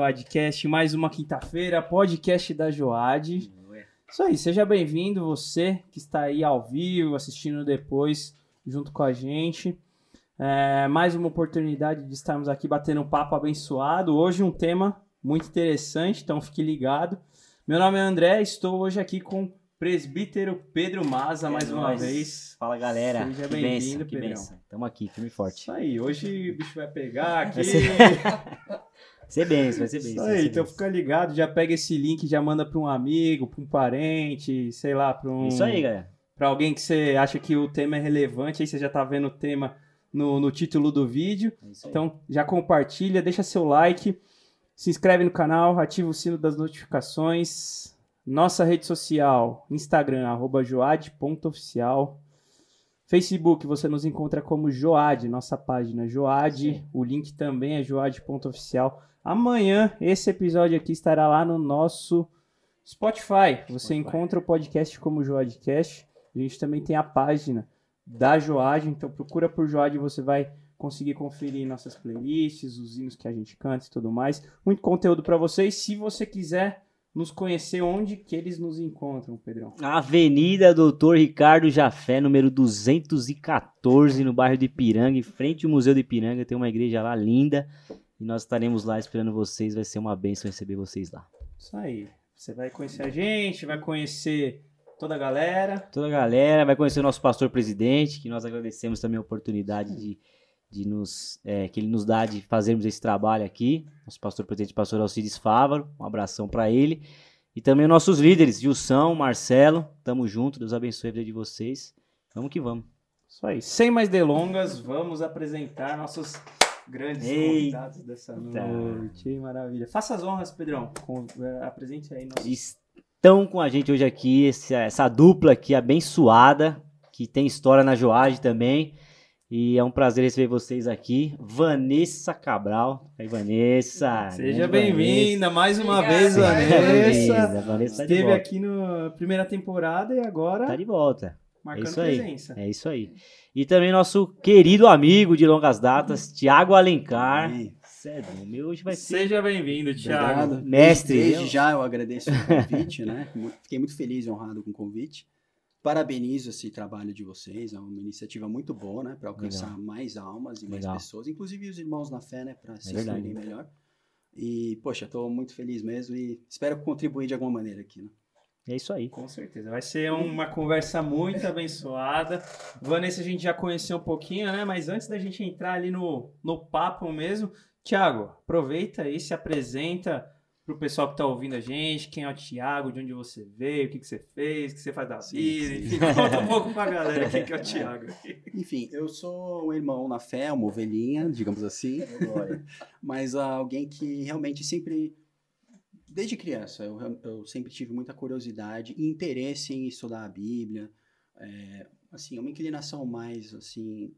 Joadcast, mais uma quinta-feira, podcast da Joad. Isso aí, seja bem-vindo você que está aí ao vivo, assistindo depois junto com a gente. É, mais uma oportunidade de estarmos aqui batendo um papo abençoado. Hoje um tema muito interessante, então fique ligado. Meu nome é André, estou hoje aqui com o presbítero Pedro Maza, É mais uma vez. Fala galera, Seja bem-vindo, benção. Tamo aqui, firme e forte. Isso aí, hoje o bicho vai pegar aqui. Ser, benção, vai ser Isso benção. aí, então benção. fica ligado, já pega esse link, já manda para um amigo, para um parente, sei lá, para um Isso aí, galera. para alguém que você acha que o tema é relevante, aí você já tá vendo o tema no, no título do vídeo. É isso. Então já compartilha, deixa seu like, se inscreve no canal, ativa o sino das notificações. Nossa rede social, Instagram, arroba joad.oficial. Facebook, você nos encontra como Joad, nossa página Joad. O link também é joad.oficial. Amanhã, esse episódio aqui estará lá no nosso Spotify. Você Spotify. encontra o podcast como Joadcast. A gente também tem a página da Joad, então procura por Joad e você vai conseguir conferir nossas playlists, os hinos que a gente canta e tudo mais. Muito conteúdo para vocês. Se você quiser nos conhecer, onde que eles nos encontram, Pedrão? Avenida Doutor Ricardo Jafé, número 214, no bairro de Ipiranga, em frente ao Museu de Ipiranga. Tem uma igreja lá linda. E nós estaremos lá esperando vocês. Vai ser uma bênção receber vocês lá. Isso aí. Você vai conhecer a gente, vai conhecer toda a galera. Toda a galera vai conhecer o nosso pastor presidente, que nós agradecemos também a oportunidade de, de nos, é, que ele nos dá de fazermos esse trabalho aqui. Nosso pastor presidente, pastor Alcides Fávaro, um abração para ele. E também nossos líderes, Gilson, Marcelo, tamo junto, Deus abençoe a vida de vocês. Vamos que vamos. Isso aí. Sem mais delongas, vamos apresentar nossos grandes Eita. convidados dessa noite. Maravilha. Faça as honras, Pedrão. Com- é, apresente aí nossos Estão com a gente hoje aqui, esse- essa dupla aqui abençoada, que tem história na Joade também. E é um prazer receber vocês aqui. Vanessa Cabral. Aí, Vanessa. Seja bem-vinda mais uma Obrigada. vez, Vanessa. Vanessa. Vanessa tá de Esteve aqui na primeira temporada e agora Tá de volta. Marcando isso aí. presença. É isso aí. E também nosso querido amigo de longas datas, Tiago Alencar. Aí. Sério, o meu hoje vai ser Seja bem-vindo, Thiago. Obrigado. Mestre, Desde, eu- já eu agradeço o convite, né? Fiquei muito feliz e honrado com o convite. Parabenizo esse trabalho de vocês, é uma iniciativa muito boa, né? Para alcançar mais almas e mais Legal. pessoas, inclusive os irmãos na fé, né? Para se verdade. instruírem melhor. E, poxa, estou muito feliz mesmo e espero contribuir de alguma maneira aqui, né? É isso aí. Com certeza. Vai ser uma conversa muito abençoada. Vanessa a gente já conheceu um pouquinho, né? Mas antes da gente entrar ali no, no papo mesmo, Thiago, aproveita aí, se apresenta pro pessoal que tá ouvindo a gente, quem é o Thiago, de onde você veio, o que, que você fez, o que você faz da vida, sim. enfim, conta um pouco pra galera quem que é o Thiago. Enfim, eu sou um irmão na fé, uma ovelhinha, digamos assim. mas alguém que realmente sempre, desde criança, eu, eu sempre tive muita curiosidade e interesse em estudar a Bíblia. É, assim, uma inclinação mais, assim,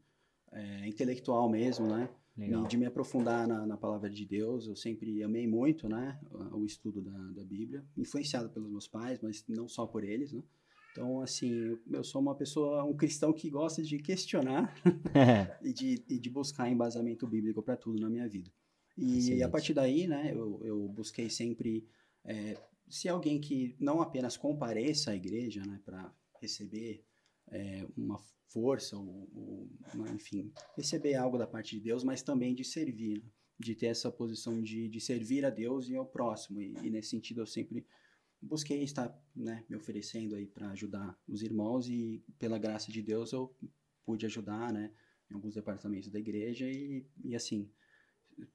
é, intelectual mesmo, né? Legal. De me aprofundar na, na palavra de Deus. Eu sempre amei muito, né? O estudo da, da Bíblia. Influenciado pelos meus pais, mas não só por eles, né? Então, assim, eu- eu sou uma pessoa, um cristão que gosta de questionar e de, e de buscar embasamento bíblico para tudo na minha vida. E Excelente. a partir daí, né, eu, eu busquei sempre é, ser alguém que não apenas compareça à igreja, né, para receber é, uma força, ou, ou, uma- enfim, receber algo da parte de Deus, mas também de servir, né, de ter essa posição de, de servir a Deus e ao próximo. E, e nesse sentido eu sempre busquei estar né, me oferecendo aí para ajudar os irmãos e pela graça de Deus eu pude ajudar, né, em alguns departamentos da igreja e, e assim,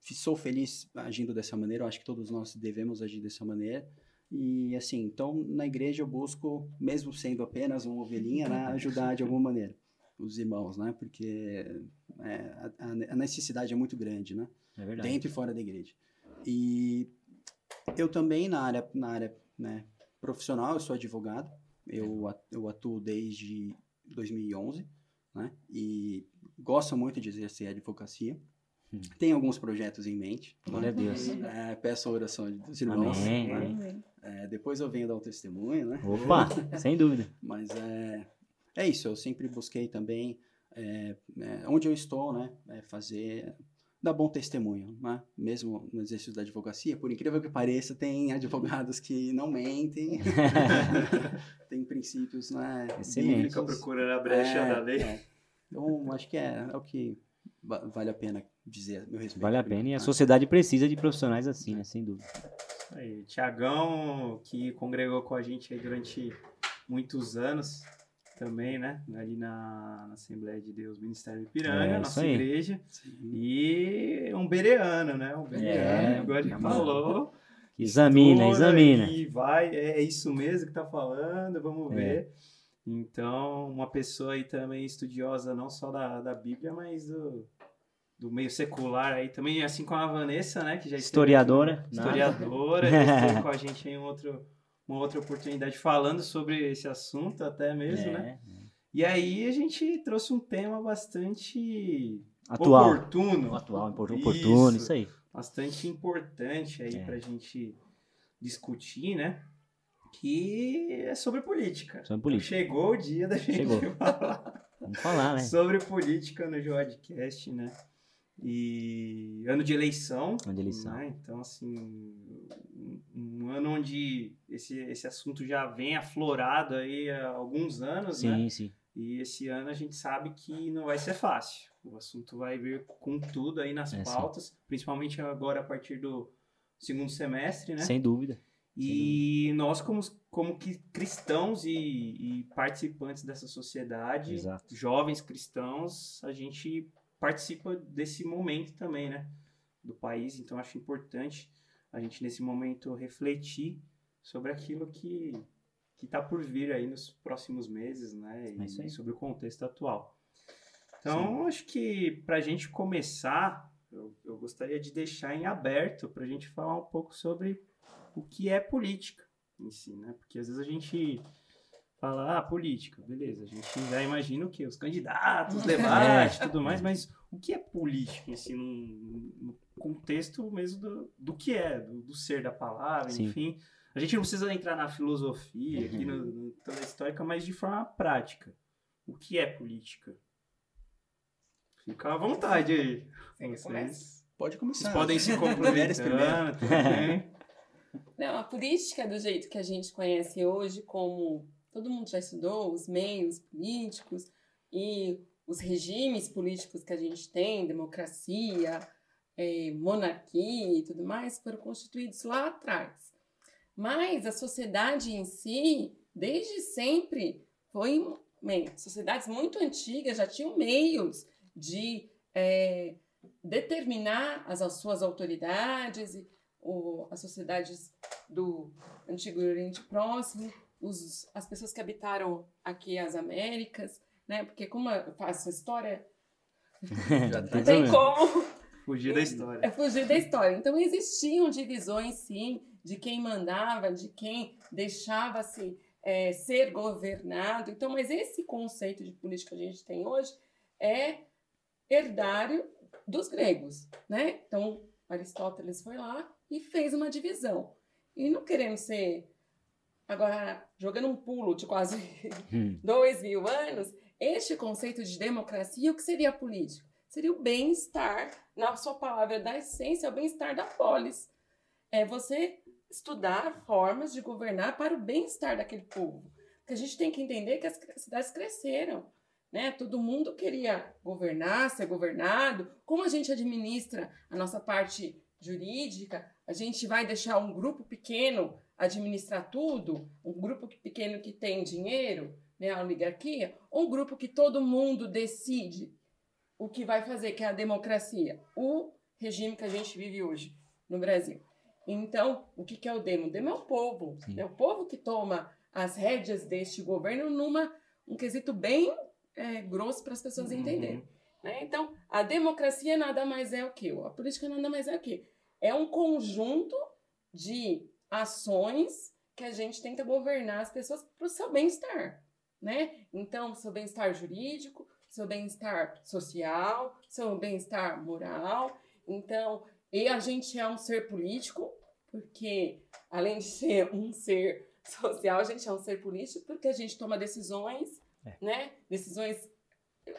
sou feliz agindo dessa maneira, eu acho que todos nós devemos agir dessa maneira. E assim, então na igreja eu busco, mesmo sendo apenas uma ovelhinha, né, ajudar de alguma maneira os irmãos, né? Porque é, a, a- necessidade é muito grande, né? É verdade. dentro e fora da igreja. E eu também na área, na área né, profissional, eu sou advogado. Eu, eu atuo desde 2011, né? E gosto muito de exercer a advocacia. Hum. Tenho alguns projetos em mente. Glória a Deus. É, peço a oração dos irmãos. Amém, né? amém. É, depois eu venho dar um testemunho, né? Opa, sem dúvida. Mas é, é isso, eu sempre busquei também é, é, onde eu estou, né, é fazer dar bom testemunho, né? Mesmo no exercício da advocacia, por incrível que pareça, tem advogados que não mentem, tem princípios, né? Excelente. Fica procurando a brecha é, da lei. É. Então, acho que é, é o que vale a pena dizer, meu respeito. Vale a pena e a sociedade precisa de profissionais assim, né? Sem dúvida. Aí, Tiagão, que congregou com a gente durante muitos anos também, né? Ali na, na Assembleia de Deus, Ministério de Piranga, é, nossa igreja. Sim. E um bereano, né? Um bereano, é, igual gente falou. Examina, examina. E vai, é, é isso mesmo que tá falando, vamos é. Então, uma pessoa aí também estudiosa, não só da, da Bíblia, mas do, do meio secular aí também, assim como a Vanessa, né? Que já historiadora. Aqui, historiadora, já esteve com a gente em um outro uma outra oportunidade falando sobre esse assunto até mesmo, é, né? É. E aí a gente trouxe um tema bastante atual. oportuno. Atual, oportuno, isso, isso aí. Bastante importante aí é. pra gente discutir, né? Que é sobre política. Sobre política. Então, chegou o dia da gente chegou. falar. Vamos falar, né? sobre política no Joadcast, né? E ano de eleição. Ano de eleição. Né? Então, assim, um ano onde esse, esse assunto já vem aflorado aí há alguns anos, sim, né? Sim, sim. E esse ano a gente sabe que não vai ser fácil. O assunto vai vir com tudo aí nas é, pautas, sim. principalmente agora a partir do segundo semestre, né? Sem dúvida. E Sem nós, como, como que cristãos e, e participantes dessa sociedade, Exato. jovens cristãos, a gente participa desse momento também, né? Do país. Então, acho importante a gente, nesse momento, refletir sobre aquilo que que está por vir aí nos próximos meses, né? E é sobre o contexto atual. Então, Sim. acho que para a gente começar, eu, eu, gostaria de deixar em aberto para a gente falar um pouco sobre o que é política em si, né? Porque às vezes a gente fala, ah, política, beleza, a gente já imagina o que? Os candidatos, debate, é. tudo mais, mas o que é política em si, no, no contexto mesmo do, do que é, do, do ser da palavra, Sim. enfim. A gente não precisa entrar na filosofia, aqui no, no, toda a histórica, mas de forma prática. O que é política? Fica à vontade aí. Vocês. Pode começar. Vocês podem se complementar. Não, a política do jeito que a gente conhece hoje, como todo mundo já estudou, os meios políticos e os regimes políticos que a gente tem, democracia, é, monarquia e tudo mais, foram constituídos lá atrás. Mas a sociedade em si, desde sempre, foi bem, sociedades muito antigas já tinham meios de é, determinar as, as, suas autoridades, e, o, as sociedades do Antigo Oriente Próximo, os, as pessoas que habitaram aqui as Américas, né? Porque como eu faço história, não tem como fugir da história. É fugir da história. Então existiam divisões, sim, de quem mandava, de quem deixava-se é, ser governado. Então, mas esse conceito de política que a gente tem hoje é herdário dos gregos, né? Então, Aristóteles foi lá e fez uma divisão. E não querendo ser Agora, jogando um pulo de quase hum. dois mil anos, este conceito de democracia, o que seria político? Seria o bem-estar, na sua palavra da essência, o bem-estar da polis. É você estudar formas de governar para o bem-estar daquele povo. Porque a gente tem que entender que as cidades cresceram. Né? Todo mundo queria governar, ser governado. Como a gente administra a nossa parte jurídica, a gente vai deixar um grupo pequeno administrar tudo, um grupo pequeno que tem dinheiro, né, a oligarquia, ou um grupo que todo mundo decide o que vai fazer, que é a democracia, o regime que a gente vive hoje no Brasil. Então, o que, que é o demo? O demo é o povo, é o povo que toma as rédeas deste governo numa um quesito bem é, grosso para as pessoas uhum. entenderem. Né? Então, a democracia nada mais é o que? A política nada mais é o que? É um conjunto de ações que a gente tenta governar as pessoas para o seu bem-estar, né? Então, seu bem-estar jurídico, seu bem-estar social, seu bem-estar moral. Então, e a gente é um ser político, porque além de ser um ser social, a gente é um ser político porque a gente toma decisões, é. né? Decisões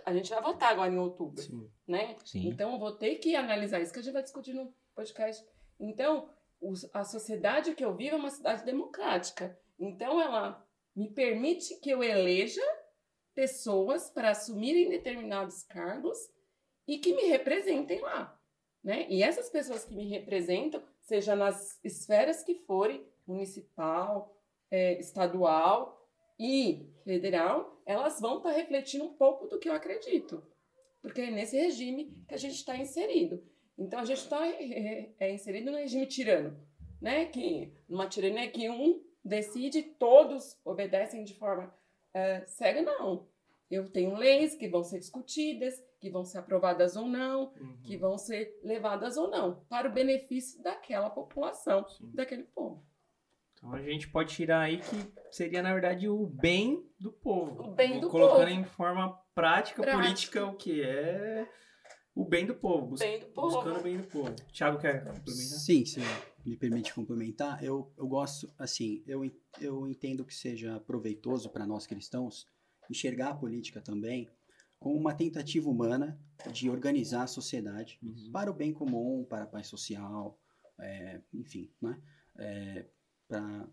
a gente vai votar agora em outubro, Sim. né? Sim. Então, eu vou ter que analisar isso, que a gente vai discutir no podcast. Então, os- a sociedade que eu vivo é uma cidade democrática. Então, ela me permite que eu eleja pessoas para assumirem determinados cargos e que me representem lá. Né? E essas pessoas que me representam, seja nas esferas que forem, municipal, eh, estadual e federal, elas vão estar refletindo um pouco do que eu acredito. Porque é nesse regime que a gente está inserido. Então, a gente está é, é inserido no regime tirano. Né? Que, numa tirania que um decide, todos obedecem de forma eh, cega, não. Eu tenho leis que vão ser discutidas, que vão ser aprovadas ou não, que vão ser levadas ou não, para o benefício daquela população, Sim. daquele povo. Então a gente pode tirar aí que seria, na verdade, o bem do povo. O bem do Colocando povo. em forma prática, Prática. política, o que é o bem do povo. bus- Bem do povo. Buscando o bem do povo. Thiago quer complementar? Sim, se me permite complementar, eu, eu gosto, assim, eu, eu entendo que seja proveitoso para nós cristãos enxergar a política também como uma tentativa humana de organizar a sociedade Uhum. para o bem comum, para a paz social, é, enfim, né? para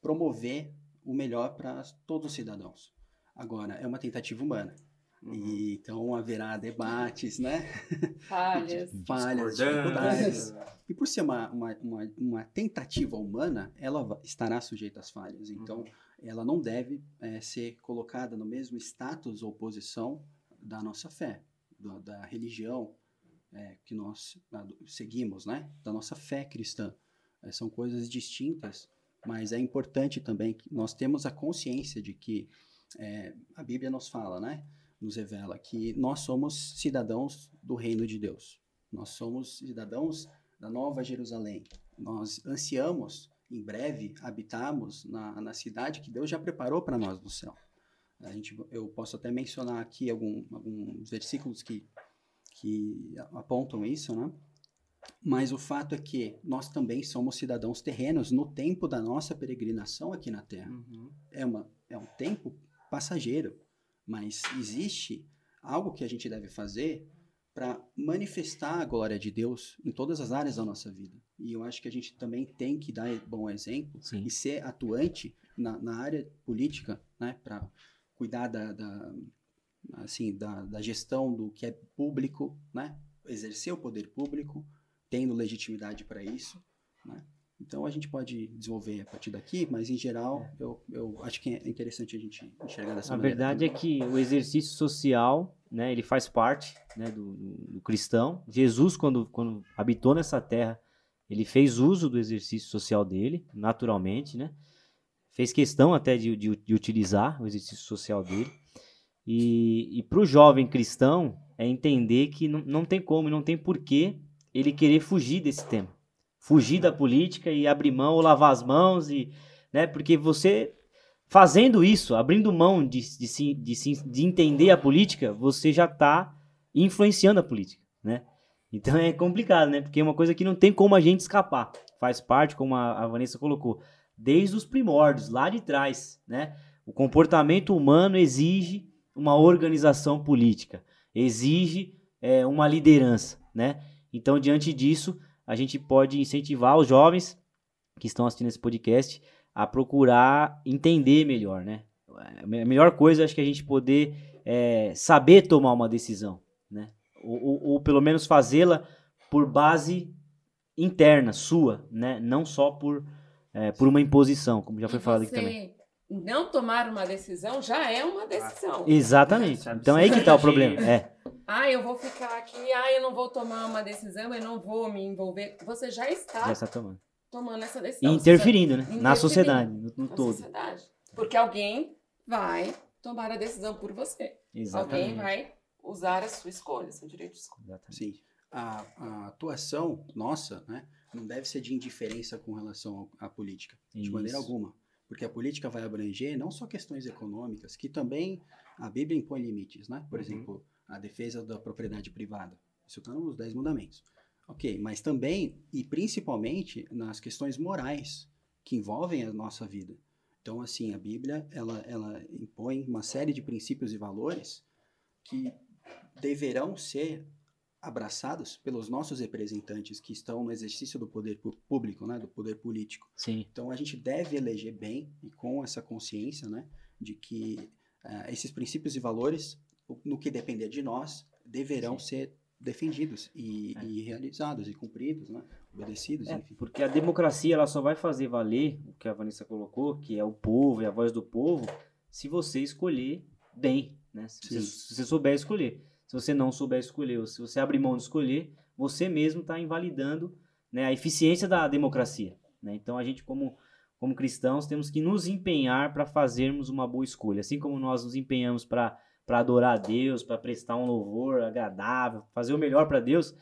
promover o melhor para todos os cidadãos. Agora, é uma tentativa humana. Uhum. E, então haverá debates, né? Falhas. falhas, dificuldades. E por ser uma, uma, uma, uma tentativa humana, ela estará sujeita às falhas. Então, ela não deve eh, ser colocada no mesmo status ou posição da nossa fé, da, da religião eh, que nós seguimos, né? Da nossa fé cristã. Eh, são coisas distintas, mas é importante também que nós temos a consciência de que eh, a Bíblia nos fala, né? Nos revela que nós somos cidadãos do reino de Deus. Nós somos cidadãos da Nova Jerusalém. Nós ansiamos, em breve, habitarmos na, na cidade que Deus já preparou para nós no céu. A gente, eu posso até mencionar aqui algum, alguns versículos que, que apontam isso, né? Mas o fato é que nós também somos cidadãos terrenos no tempo da nossa peregrinação aqui na Terra Uhum. é, uma, é um tempo passageiro, mas existe algo que a gente deve fazer para manifestar a glória de Deus em todas as áreas da nossa vida. E eu acho que a gente também tem que dar bom exemplo Sim. e ser atuante na, na área política, né, para cuidar da, da, assim, da, da gestão do que é público, né, exercer o poder público, tendo legitimidade para isso, né. Então a gente pode desenvolver a partir daqui, mas em geral eu, eu acho que é interessante a gente enxergar dessa A maneira. verdade é que o exercício social, né, ele faz parte né, do, do- do cristão. Jesus, quando, quando habitou nessa terra, ele fez uso do exercício social dele, naturalmente, né? Fez questão até de, de, de utilizar o exercício social dele. E, e para o jovem cristão, é entender que não, não tem como, não tem porquê ele querer fugir desse tema. Fugir da política e abrir mão ou lavar as mãos, e, né? Porque você fazendo isso, abrindo mão de, de, de, de entender a política, você já está influenciando a política, né? Então é complicado, né? Porque é uma coisa que não tem como a gente escapar. Faz parte, como a, a Vanessa colocou, desde os primórdios, lá de trás, né? O comportamento humano exige uma organização política, exige é, uma liderança, né? Então, diante disso, a gente pode incentivar os jovens que estão assistindo esse podcast a procurar entender melhor, né? A me- a melhor coisa acho que é a gente poder é, saber tomar uma decisão, né? Ou, ou- ou pelo menos fazê-la por base interna, sua, né? Não só por, é, por uma imposição, como já foi falado aqui também. Não tomar uma decisão já é uma decisão. Exatamente. Então é aí que tá o problema. É, Ah, eu vou ficar aqui, ah, eu não vou tomar uma decisão, eu não vou me envolver. Você já está já está tomando. tomando essa E decisão. interferindo, né? Na Interferindo sociedade, no, no na todo. sociedade. Porque alguém vai tomar a decisão por você. Exatamente. Alguém vai usar a sua escolha, seu direito de escolha. Exatamente. Sim. A, a atuação nossa, né, não deve ser de indiferença com relação à política, de maneira alguma. Porque a política vai abranger não só questões econômicas, que também a Bíblia impõe limites, né? Por Uhum. exemplo, a defesa da propriedade privada. Isso está nos Dez Mandamentos. Ok, mas também e principalmente nas questões morais que envolvem a nossa vida. Então, assim, a Bíblia, ela, ela impõe uma série de princípios e valores que deverão ser abraçados pelos nossos representantes que estão no exercício do poder público, né, do poder político. Sim. Então a gente deve eleger bem e com essa consciência, né, de que uh, esses princípios e valores, no que depender de nós, deverão Sim. ser defendidos e, é. e, realizados e cumpridos, né, obedecidos, é, enfim. Porque a democracia ela só vai fazer valer o que a Vanessa colocou, que é o povo e a voz do povo, se você escolher bem, né? Se você, se você souber escolher. Se você não souber escolher, ou se você abrir mão de escolher, você mesmo está invalidando né, a eficiência da democracia. Né? Então a gente, como, como cristãos, temos que nos empenhar para fazermos uma boa escolha. Assim como nós nos empenhamos para adorar a Deus, para prestar um louvor agradável, fazer o melhor para Deus,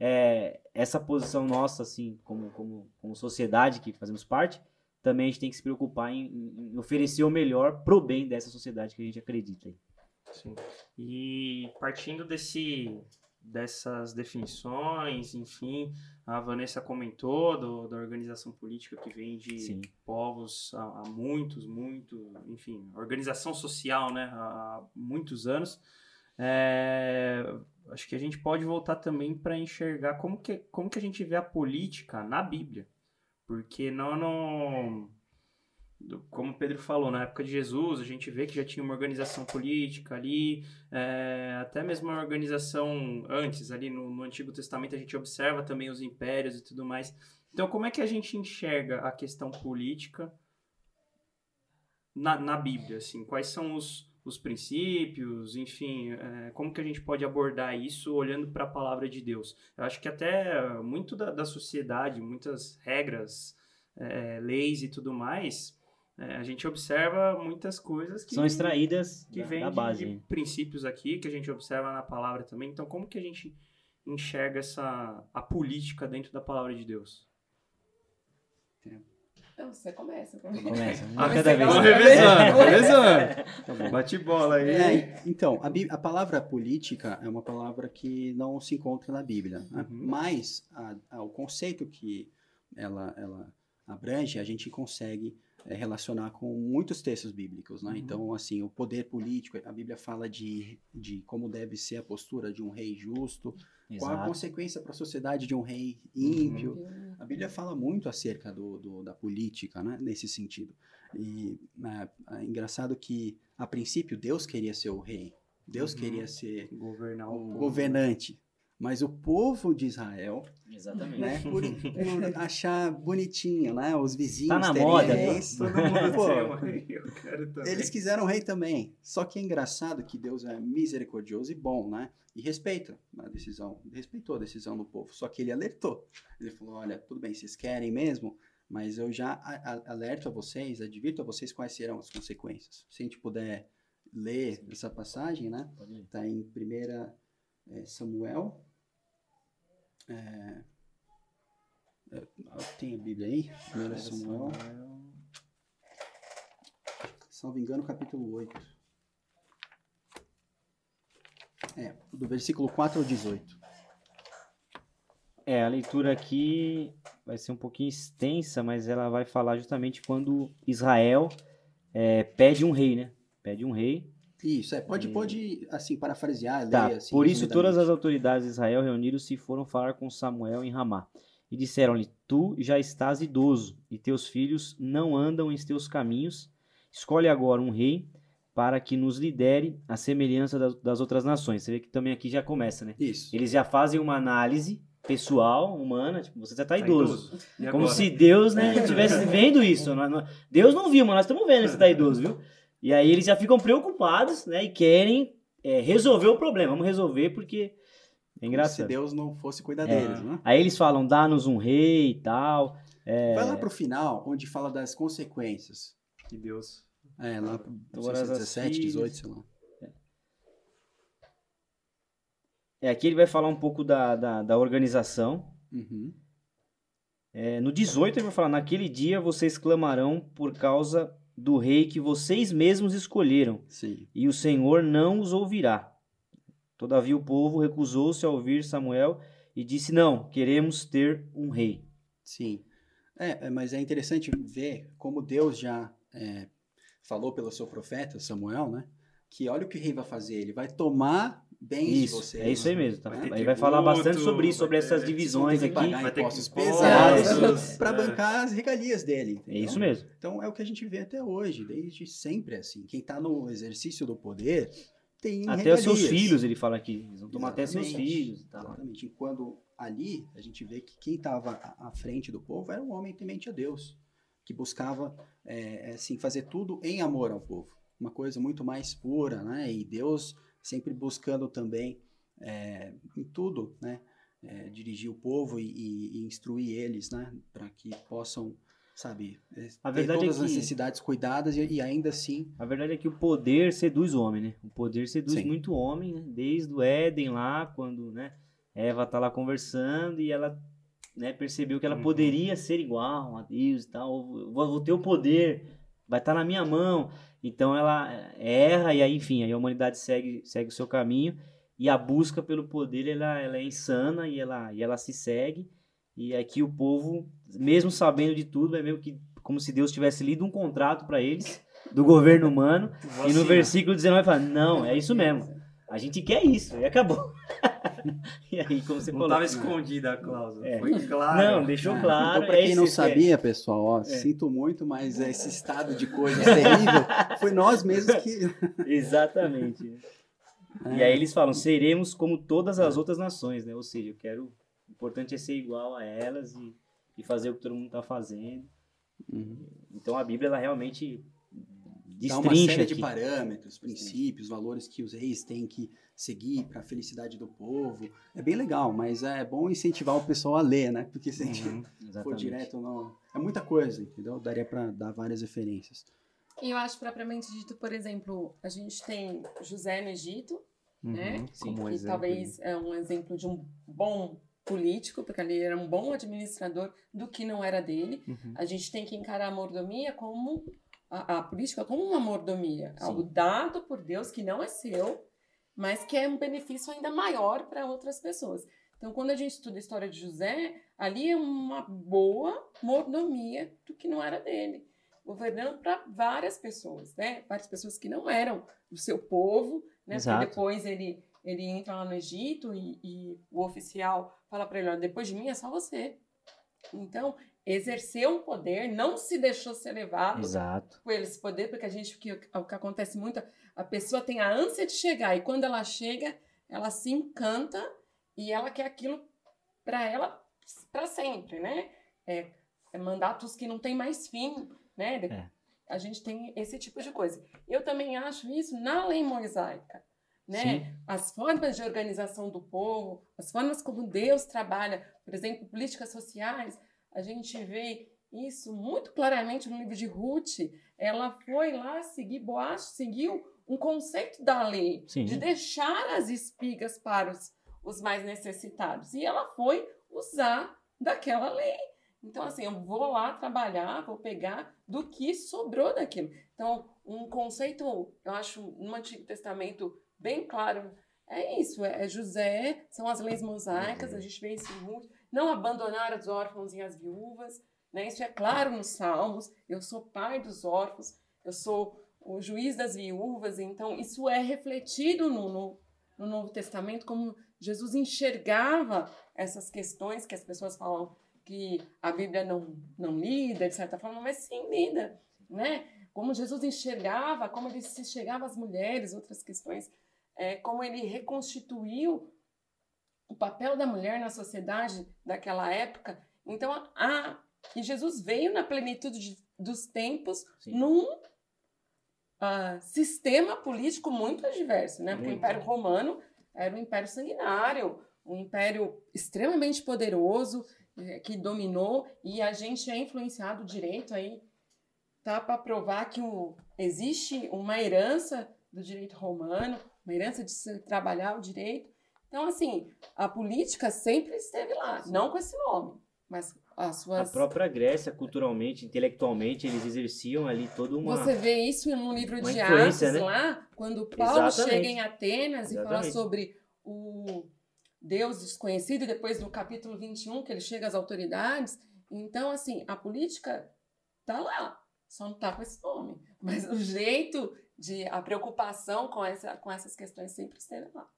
é, essa posição nossa, assim, como, como, como sociedade que fazemos parte, também a gente tem que se preocupar em, em oferecer o melhor pro bem dessa sociedade que a gente acredita. Sim. E partindo desse, dessas definições, enfim, a Vanessa comentou do, da organização política que vem de Sim. povos há, há, muitos, muito, enfim, organização social, né, há muitos anos. É, acho que a gente pode voltar também para enxergar como que, como que a gente vê a política na Bíblia. Porque não, não como o Pedro falou, na época de Jesus, a gente vê que já tinha uma organização política ali, é, até mesmo uma organização antes, ali no, no, Antigo Testamento, a gente observa também os impérios e tudo mais. Então, como é que a gente enxerga a questão política na, na Bíblia? Assim? Quais são os, os princípios, enfim, é, como que a gente pode abordar isso olhando para a palavra de Deus? Eu acho que até muito da, da sociedade, muitas regras, é, leis e tudo mais é, a gente observa muitas coisas que são extraídas que vêm da base. De, de princípios aqui que a gente observa na palavra também. Então, como que a gente enxerga essa a política dentro da palavra de Deus? Então, você começa. Começa. Ah, cada vez. Vamos revezando, revezando. Bate bola aí. É, então, a, a, palavra política é uma palavra que não se encontra na Bíblia. Né? Uhum. Mas a, a, o conceito que ela, ela abrange, a gente consegue relacionar com muitos textos bíblicos, né? Uhum. Então, assim, o poder político, a Bíblia fala de, de como deve ser a postura de um rei justo, Exato. qual a consequência para a sociedade de um rei ímpio. Uhum. A Bíblia fala muito acerca do, do, da política, né? Nesse sentido. E é, é engraçado que, a princípio, Deus queria ser o rei. Deus uhum. queria ser Governar governante. Mas o povo de Israel, Exatamente. Né, por, por achar bonitinho, né? Os vizinhos tá na moda, reis. Todo mundo Pô, Eu quero também. Eles quiseram rei também. Só que é engraçado que Deus é misericordioso e bom, né? E respeita a decisão, respeitou a decisão do povo. Só que ele alertou. Ele falou: olha, tudo bem, vocês querem mesmo, mas eu já alerto a vocês, advirto a vocês quais serão as consequências. Se a gente puder ler essa passagem, né? Está em 1 eh, Samuel é, é, tem a Bíblia aí? 1 Samuel. Salvo engano, capítulo 8. É, do versículo 4 ao 18. É, a leitura aqui vai ser um pouquinho extensa, mas ela vai falar justamente quando Israel é, pede um rei, né? Pede um rei isso, é, pode, pode assim, parafrasear, tá. ler assim. Por isso todas as autoridades de Israel reuniram-se e foram falar com Samuel em Ramá. E disseram-lhe, tu já estás idoso, e teus filhos não andam em teus caminhos. Escolhe agora um rei para que nos lidere a semelhança das, das outras nações. Você vê que também aqui já começa, né? Isso. Eles já fazem uma análise pessoal, humana, tipo, você já está tá idoso. idoso. Como se Deus, né, estivesse vendo isso. Deus não viu, mas nós estamos vendo que você está idoso, viu? E aí eles já ficam preocupados, né? E querem é, resolver o problema. Vamos resolver porque é engraçado. Como se Deus não fosse cuidar é. deles, né? Aí eles falam, dá-nos um rei e tal. É... Vai lá pro final, onde fala das consequências. De Deus. É, lá pro Agora, 17, 18, sei lá. É, aqui ele vai falar um pouco da, da, da organização. Uhum. É, no 18 ele vai falar, naquele dia vocês clamarão por causa do rei que vocês mesmos escolheram, Sim. e o Senhor não os ouvirá. Todavia o povo recusou-se a ouvir Samuel e disse: Não, queremos ter um rei. Sim. É, é mas é interessante ver como Deus já é, falou pelo seu profeta Samuel, né? que olha o que o rei vai fazer, ele vai tomar bens de Isso, vocês. é isso aí mesmo. Tá? Vai Aí vai falar bastante sobre isso, sobre ter- essas vocês vão divisões aqui. pagar Vai ter impostos pesados para é. bancar as regalias dele. É entendeu? isso mesmo. Então é o que a gente vê até hoje, desde sempre é assim. Quem está no exercício do poder tem Até os seus filhos, ele fala aqui. Eles vão tomar até seus filhos e tal. Exatamente. E quando ali a gente vê que quem estava à à frente do povo era um homem temente a Deus, que buscava é, assim, fazer tudo em amor ao povo. Uma coisa muito mais pura, né? E Deus sempre buscando também é, em tudo, né? É, dirigir o povo e, e- e instruir eles, né? Para que possam, sabe, é, A ter verdade é todas as que- necessidades cuidadas e, e ainda assim A verdade é que o poder seduz o homem, né? O poder seduz Sim. muito o homem, né? Desde o Éden lá, quando, né? Eva tá lá conversando e ela, né, percebeu que ela Uhum. poderia ser igual a Deus e tal. Vou, vou ter o poder, vai estar na minha mão. Então ela erra e aí, enfim, aí a humanidade segue, segue o seu caminho e a busca pelo poder, ela, ela é insana e ela, e ela se segue. E aqui o povo, mesmo sabendo de tudo, é meio que como se Deus tivesse lido um contrato para eles do governo humano e no versículo 19 fala: Não, é isso mesmo. A gente quer isso. E acabou. e aí, como você Não falou. estava escondida a cláusula. É. Foi claro. Não, deixou claro. Então, para é quem não vocês sabia, pessoal, ó, sinto muito, mas esse estado de coisas terrível foi nós mesmos que. Exatamente. E aí eles falam: seremos como todas as outras nações, né? Ou seja, eu quero. O importante é ser igual a elas e, e fazer o que todo mundo está fazendo. Então a Bíblia, ela realmente Dá uma série aqui. de parâmetros, princípios, valores que os reis têm que seguir para a felicidade do povo. É bem legal, mas é bom incentivar o pessoal a ler, né? Porque se a gente Uhum, for direto, não... é muita coisa, entendeu? Daria para dar várias referências. E eu acho propriamente dito, por exemplo, a gente tem José no Egito, né? Uhum, como um que exemplo. talvez é um exemplo de um bom político, porque ali era um bom administrador do que não era dele. Uhum. A gente tem que encarar a mordomia como a, a política como uma mordomia, Sim. algo dado por Deus que não é seu, mas que é um benefício ainda maior para outras pessoas. Então, quando a gente estuda a história de José, ali é uma boa mordomia do que não era dele, governando para várias pessoas, né? Várias pessoas que não eram do seu povo, né? Exato. Porque depois ele ele entra lá no Egito e, e o oficial fala para ele: "Olha, depois de mim é só você. Então, exerceu um poder, não se deixou ser levado Exato. por esse poder, porque a gente, o que, o que acontece muito, a pessoa tem a ânsia de chegar, e quando ela chega, ela se encanta e ela quer aquilo para ela para sempre, né? É, é mandatos que não tem mais fim, né? É. A gente tem esse tipo de coisa. Eu também acho isso na lei mosaica, né? Sim. As formas de organização do povo, as formas como Deus trabalha, por exemplo, políticas sociais, a gente vê isso muito claramente no livro de Ruth. Ela foi lá seguir, Boaz seguiu um conceito da lei, Sim. de deixar as espigas para os, os mais necessitados. E ela foi usar daquela lei. Então, assim, eu vou lá trabalhar, vou pegar do que sobrou daquilo. Então, um conceito, eu acho, no Antigo Testamento bem claro, é isso, é José, são as leis mosaicas, a gente vê isso muito. Não abandonar os órfãos e as viúvas, né? Isso é claro nos Salmos. Eu sou pai dos órfãos, eu sou o juiz das viúvas, então isso é refletido no, no, no Novo Testamento, como Jesus enxergava essas questões que as pessoas falam que a Bíblia não, não lida, de certa forma, mas sim lida, né? Como Jesus enxergava, como ele se chegava às mulheres, outras questões, é, como ele reconstituiu o papel da mulher na sociedade daquela época. Então, a, e Jesus veio na plenitude de- dos tempos Sim. num ah, sistema político muito adverso, né? Porque o Muito. Império Romano era um império sanguinário, um império extremamente poderoso eh, que dominou e a gente é influenciado direito aí tá para provar que o, existe uma herança do direito romano, uma herança de se trabalhar o direito. Então assim, a política sempre esteve lá, não com esse nome, mas as A suas própria Grécia, culturalmente, intelectualmente, eles exerciam ali toda uma. Você vê isso no livro de Atos, né? lá, quando Paulo Exatamente. chega em Atenas e fala Exatamente. sobre o Deus desconhecido, e depois no capítulo 21, que ele chega às autoridades. Então, assim, a política tá lá, só não tá com esse nome. Mas o jeito de a preocupação com, essa, com essas questões sempre esteve lá.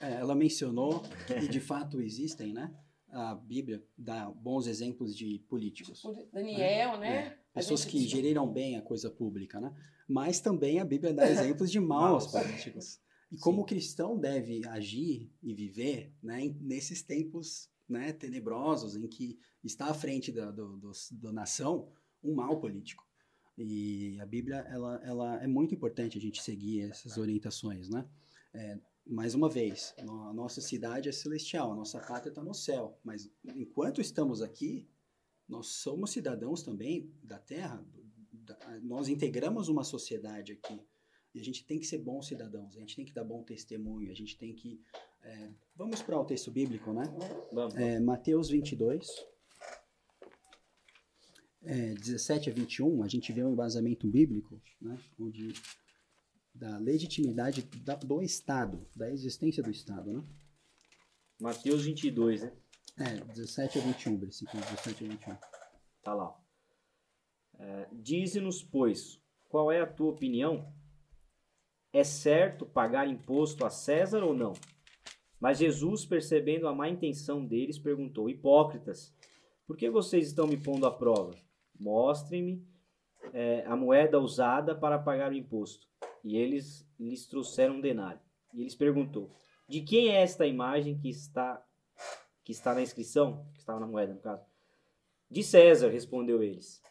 É, ela mencionou que de fato existem, né? A Bíblia dá bons exemplos de políticos. Daniel, né? É, pessoas que geriram bem a coisa pública, né? Mas também a Bíblia dá exemplos de maus políticos. E como Sim. o cristão deve agir e viver né, nesses tempos né, tenebrosos em que está à frente da, do, do, da nação um mal político. E a Bíblia ela, ela é muito importante a gente seguir essas orientações, né? É, mais uma vez, a nossa cidade é celestial, a nossa pátria está no céu, mas enquanto estamos aqui, nós somos cidadãos também da terra, nós integramos uma sociedade aqui. E a gente tem que ser bons cidadãos, a gente tem que dar bom testemunho, a gente tem que. É, vamos para o texto bíblico, né? Vamos. É, Mateus 22, é, 17 a 21, a gente vê um embasamento bíblico, né? Onde da legitimidade da, do Estado, da existência do Estado, né? Mateus 22, né? É, 17 a 21, versículo 17 a 21. Tá lá. É, Dize-nos, pois, qual é a tua opinião? É certo pagar imposto a César ou não? Mas Jesus, percebendo a má intenção deles, perguntou: Hipócritas, por que vocês estão me pondo à prova? Mostrem-me é, a moeda usada para pagar o imposto. E eles lhes trouxeram um denário. E eles perguntou: De quem é esta imagem que está que está na inscrição, que estava na moeda no caso? De César, respondeu eles.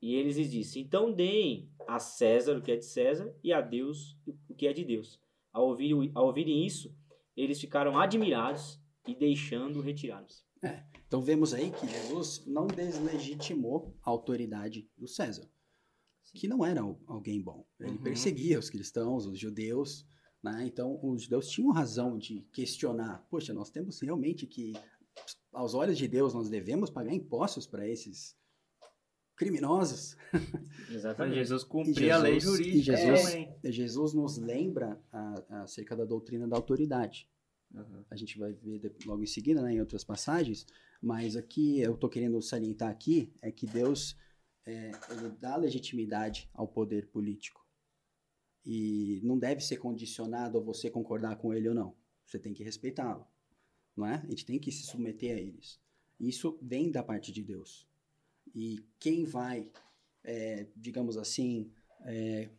E eles lhes disse: Então deem a César o que é de César e a Deus o que é de Deus. Ao, ouvir, ao ouvirem isso, eles ficaram admirados e deixando retiraram-se. É, então vemos aí que Jesus não deslegitimou a autoridade do César que não era alguém bom. Ele uhum. perseguia os cristãos, os judeus, né? Então, os judeus tinham razão de questionar. Poxa, nós temos realmente que, aos olhos de Deus, nós devemos pagar impostos para esses criminosos. Exatamente. Jesus cumpria a lei jurídica. E Jesus, é. Jesus nos lembra a, acerca da doutrina da autoridade. Uhum. A gente vai ver logo em seguida, né, em outras passagens, mas aqui eu estou querendo salientar aqui é que Deus é, ele dá legitimidade ao poder político. E não deve ser condicionado a você concordar com ele ou não. Você tem que respeitá-lo. Não é? A gente tem que se submeter a eles. Isso vem da parte de Deus. E quem vai, é, digamos assim, é,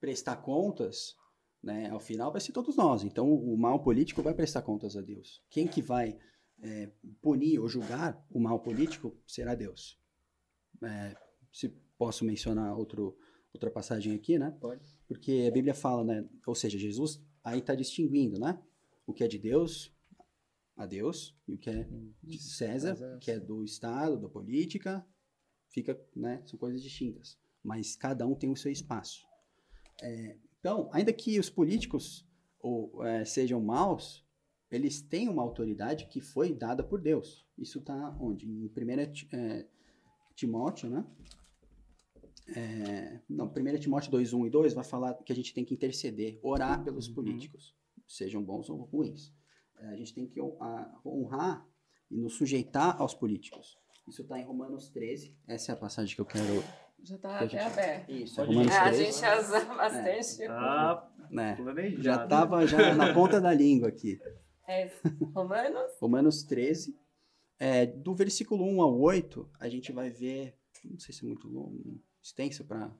prestar contas, né, ao final vai ser todos nós. Então o mal político vai prestar contas a Deus. Quem que vai é, punir ou julgar o mal político será Deus. É, se posso mencionar outro, outra passagem aqui, né? Pode. Porque a Bíblia fala, né? Ou seja, Jesus aí está distinguindo, né? O que é de Deus, a Deus, e o que é de César, que é do Estado, da política, fica, né? São coisas distintas. Mas cada um tem o seu espaço. É, então, ainda que os políticos ou, é, sejam maus, eles têm uma autoridade que foi dada por Deus. Isso está onde? Em 1 é, Timóteo, né? É, não, 1 Timóteo 2, 1 e 2 vai falar que a gente tem que interceder, orar pelos uhum. políticos, sejam bons ou ruins. É, a gente tem que honrar e nos sujeitar aos políticos. Isso está em Romanos 13. Essa é a passagem que eu quero. Já está até gente... aberto. Isso, é Romanos é, 13. A gente usa bastante. É. Ah, né? Já estava já na ponta da língua aqui. É, Romanos? Romanos 13, é, do versículo 1 ao 8, a gente vai ver, não sei se é muito longo, extenso para...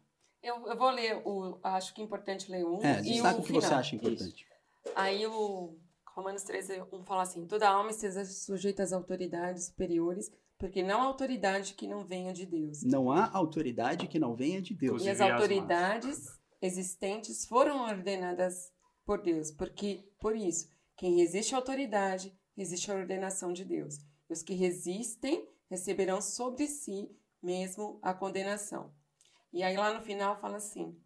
Eu, eu, vou ler, o, acho que é importante ler um é, e o, o que final. você acha importante. Isso. Aí o Romanos 13, 1 fala assim, toda alma esteja sujeita às autoridades superiores, porque não há autoridade que não venha de Deus. Não há autoridade que não venha de Deus. E as autoridades existentes foram ordenadas por Deus, porque, por isso, quem resiste à autoridade, resiste à ordenação de Deus. Os que resistem receberão sobre si mesmo a condenação. E aí lá no final fala assim: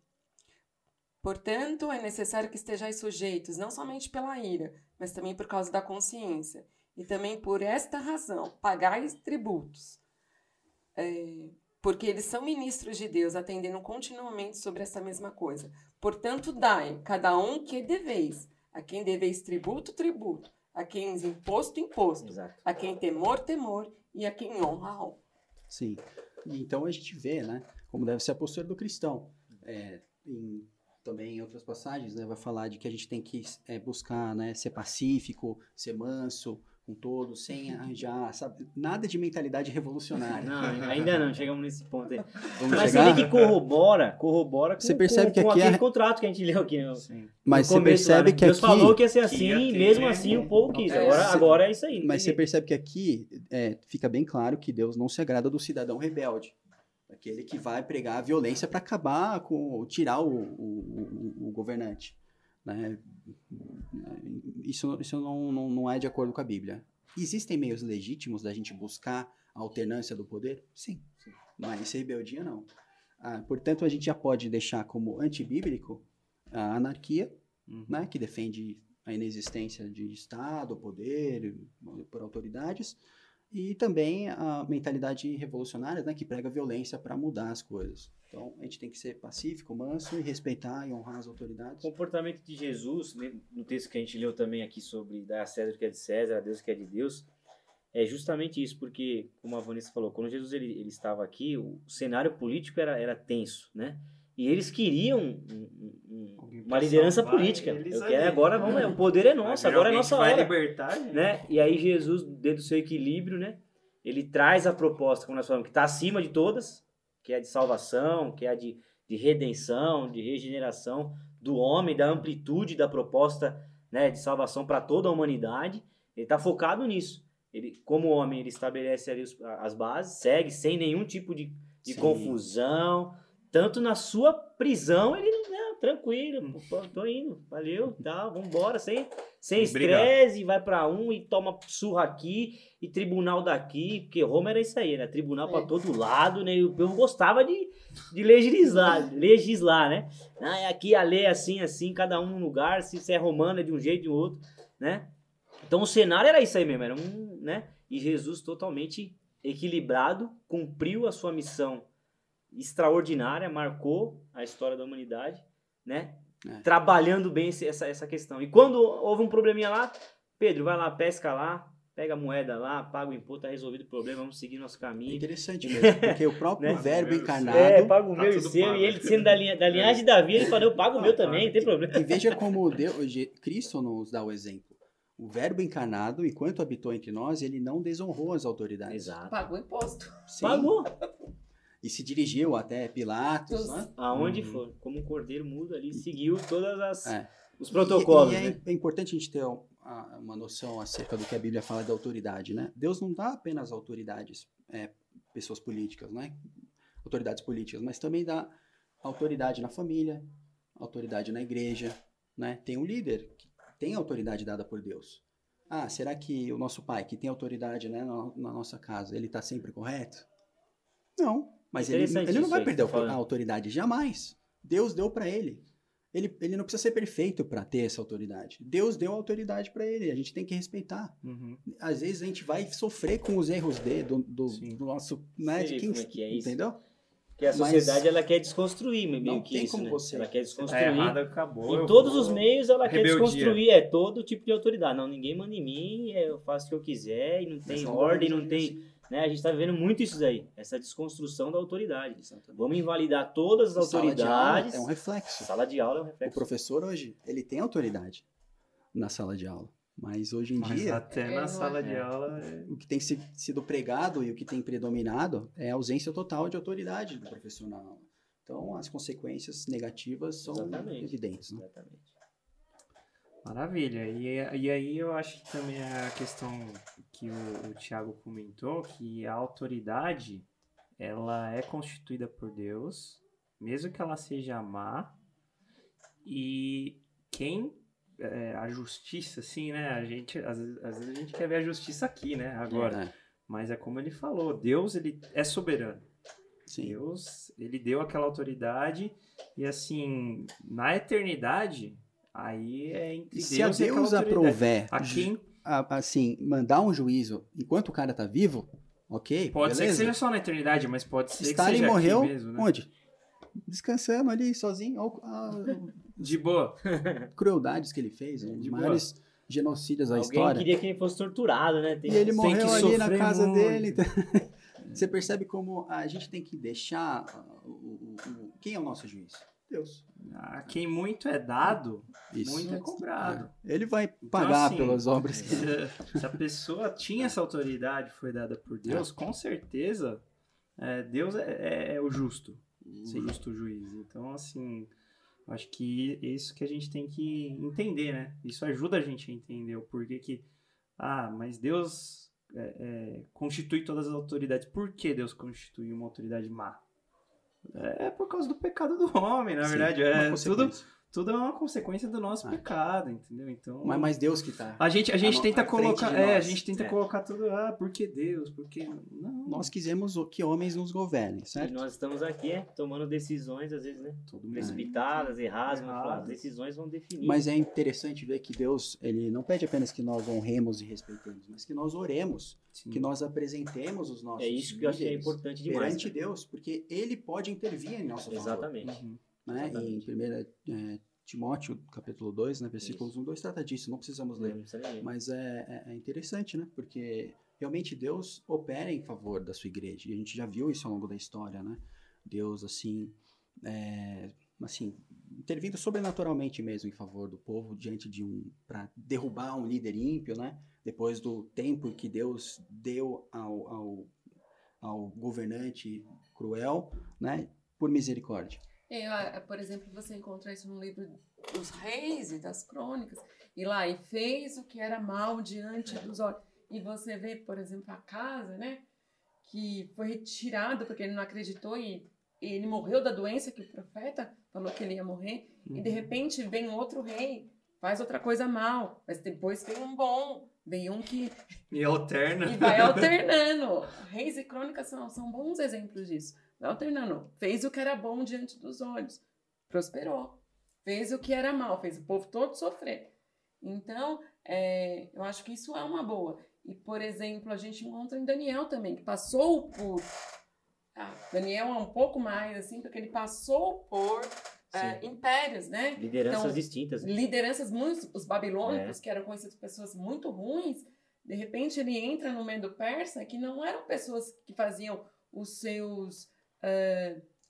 Portanto, é necessário que estejais sujeitos, não somente pela ira, mas também por causa da consciência. E também por esta razão, pagais tributos. É, porque eles são ministros de Deus, atendendo continuamente sobre essa mesma coisa. Portanto, dai, cada um que deveis. A quem deveis tributo, tributo a quem imposto, imposto, Exato. a quem temor, temor e a quem honra, honra. Sim. E então a gente vê, né, como deve ser a postura do cristão. É, em também em outras passagens, né, vai falar de que a gente tem que é, buscar, né, ser pacífico, ser manso com todos, sem arranjar, sabe, nada de mentalidade revolucionária. Não, ainda não, chegamos nesse ponto aí. Vamos Mas chegar? você vê que corrobora, corrobora com, Você percebe com, que com aqui aquele é- contrato que a gente leu aqui. No, Mas no você começo lá, percebe né? que Deus aqui, falou que ia ser assim, ia ter, e mesmo né, assim o povo quis. É, Agora, sim. agora é isso aí. mas você percebe que aqui é, fica bem claro que Deus não se agrada do cidadão rebelde. Aquele que vai pregar a violência para acabar com, tirar o, o, o- o governante. né? Isso, isso não, não, não é de acordo com a Bíblia. Existem meios legítimos da gente buscar a alternância do poder? Sim. Mas rebeldia não. Ah, portanto, a gente já pode deixar como antibíblico a anarquia, Uhum. né, que defende a inexistência de Estado, poder por autoridades, e também a mentalidade revolucionária, né, que prega violência para mudar as coisas. Então, a gente tem que ser pacífico, manso e respeitar e honrar as autoridades. O comportamento de Jesus, né, no texto que a gente leu também aqui sobre dar a César o que é de César, a Deus o que é de Deus, é justamente isso, porque, como a Vanessa falou, quando Jesus ele, ele estava aqui, o cenário político era, era tenso, né? E eles queriam um- um- um- uma liderança política. Eu quero agora, vamos, o poder é nosso, agora é nossa hora libertar, né? E aí Jesus, dentro do seu equilíbrio, né? Ele traz a proposta, como nós falamos, que está acima de todas, que é a de salvação, que é a de, de redenção, de regeneração do homem, da amplitude da proposta né, de salvação para toda a humanidade. Ele está focado nisso. Ele, como homem, ele estabelece ali os- as bases, segue sem nenhum tipo de, de confusão. Tanto na sua prisão, ele não, né, tranquilo, pô, pô, tô indo, valeu, tá, vambora, sem, sem estresse, vai pra um e toma surra aqui e tribunal daqui, porque Roma era isso aí, era tribunal É. todo lado, né, e o povo gostava de, de legislar, legislar, né, ah, é aqui a lei é assim, assim, cada um num lugar, se você é romano é de um jeito, de outro, né, então o cenário era isso aí mesmo, era um, né, e Jesus totalmente equilibrado, cumpriu a sua missão extraordinária, marcou a história da humanidade, né? É. Trabalhando bem esse- essa, essa questão. E quando houve um probleminha lá, Pedro, vai lá, pesca lá, pega a moeda lá, paga o imposto, tá resolvido o problema, vamos seguir nosso É caminho. interessante mesmo, porque o próprio Né? verbo Meu encarnado... É, paga o Tá meu e seu, pago. e ele sendo da, linha, da linhagem de Davi, ele falou, eu pago o meu também, não tem problema. E veja como Deus, Cristo nos dá o exemplo. O verbo encarnado, enquanto habitou entre nós, ele não desonrou as autoridades. Exato. Pagou imposto. Sim. Pagou. E se dirigiu até Pilatos, Dos- né? Aonde Uhum. for, como um cordeiro mudo ali, seguiu todas as É. os protocolos, E, e é, né? é importante a gente ter um- uma noção acerca do que a Bíblia fala da autoridade, né? Deus não dá apenas autoridades, é, pessoas políticas, né? Autoridades políticas, mas também dá autoridade na família, autoridade na igreja, né? Tem um líder que tem autoridade dada por Deus. Ah, será que o nosso pai, que tem autoridade né, na, na nossa casa, ele está sempre correto? Não, mas ele, ele não vai perder tá a autoridade, jamais. Deus deu para ele. ele. Ele não precisa ser perfeito para ter essa autoridade. Deus deu a autoridade para ele, a gente tem que respeitar. Uhum. Às vezes a gente vai sofrer com os erros dele, do, do, do nosso, né, Sei de quem, como é que é isso. entendeu? Porque a Mas sociedade ela quer desconstruir meio não que tem isso, como né? você- Ela quer Você tá desconstruir. errado, acabou. Em todos vou- os meios ela quer Rebeldia. desconstruir é todo tipo de autoridade. Não, ninguém manda em mim, é, eu faço o que eu quiser, e não tem Essa ordem, não autoridade, tem. Né? A gente tá vivendo muito isso aí, essa desconstrução da autoridade. Exatamente. Vamos invalidar todas as Sala de aula autoridades. é um reflexo. Sala de aula é um O reflexo. professor hoje, ele tem autoridade na sala de aula. Mas hoje em Mas dia, até É, na não sala é. de aula. é- o que tem si- sido pregado e o que tem predominado é a ausência total de autoridade do professor na aula. Então, as consequências negativas são Exatamente. evidentes. Né? Exatamente. Maravilha. E, e aí eu acho que também é a questão que o, o Tiago comentou, que a autoridade ela é constituída por Deus, mesmo que ela seja má, e quem é, a justiça, assim, né? A gente, às, vezes- às vezes a gente quer ver a justiça aqui, né? Agora. É, Mas é como ele falou, Deus ele é soberano. sim. Deus, ele deu aquela autoridade e assim, na eternidade, aí é entre Se a Deus aquela Deus aprover, A quem a- assim, mandar um juízo enquanto o cara tá vivo, ok, pode ser que beleza. seja só na eternidade, mas pode ser que Stalin seja morreu aqui mesmo, né? onde? Descansando ali, sozinho. A- De boa. crueldades que ele fez, um dos De maiores genocidas da Alguém história. queria que ele fosse torturado, né? Tem- E ele Tem morreu que ali na casa muito. dele. Você percebe como a gente tem que deixar uh, o, o- o- quem é o nosso juiz? Deus. a quem muito é dado, Isso. muito é cobrado. Ele vai Então, pagar assim, pelas obras. que- Se a pessoa tinha essa autoridade, foi dada por Deus, com certeza é, Deus é, é- é o justo, o Sim. justo juiz. Então, assim, eu acho que isso que a gente tem que entender, né? Isso ajuda a gente a entender o porquê que, ah, mas Deus é, é, constitui todas as autoridades. Por que Deus constitui uma autoridade má? É por causa do pecado do homem, na Sim, verdade. É, tudo. Tudo é uma consequência do nosso Ah. pecado, entendeu? Então, Mas, mas Deus que tá. a gente, a gente no- tenta colocar, é, a gente tenta É. colocar tudo, ah, por que Deus? Por que não? Nós quisemos que homens nos governem, E certo? nós estamos aqui é, tomando decisões, às vezes, né? Mundo. Precipitadas, erradas, mas Erradas. as decisões vão definir. Mas é interessante ver que Deus, ele não pede apenas que nós honremos e respeitemos, mas que nós oremos, Sim. que nós apresentemos os nossos é isso que eu acho que é importante demais. perante né? Deus, porque ele pode intervir em nosso favor. Exatamente. Uhum. Né? Exatamente. Em 1 Timóteo, capítulo 2, né, versículos 1 2, trata disso, não precisamos ler. Não precisa nem ler. Mas é, é- é interessante, né? Porque realmente Deus opera em favor da sua igreja. E a gente já viu isso ao longo da história, né? Deus, assim, é, assim intervindo sobrenaturalmente mesmo em favor do povo diante de um... para derrubar um líder ímpio, né? Depois do tempo que Deus deu ao, ao, ao governante cruel, né? Por misericórdia. É, ah, por exemplo, você encontra isso no livro dos reis e das crônicas. E lá, e fez o que era mal diante dos olhos. E você vê, por exemplo, a casa, né? Que foi retirado porque ele não acreditou e ele morreu da doença que o profeta falou que ele ia morrer. E de repente vem outro rei, faz outra coisa mal. Mas depois vem um bom, vem um que E alterna. e vai alternando. Reis e crônicas são, são bons exemplos disso. Vai alternando. Fez o que era bom diante dos olhos. Prosperou. Fez o que era mal. Fez o povo todo sofrer. Então, é, eu acho que isso é uma boa. E, por exemplo, a gente encontra em Daniel também, que passou por. Ah, Daniel é um pouco mais assim, porque ele passou por é, impérios, né? Lideranças Então, distintas. né? lideranças muito, os babilônicos, É. que eram conhecidos pessoas muito ruins, de repente ele entra no meio do persa, que não eram pessoas que faziam os seus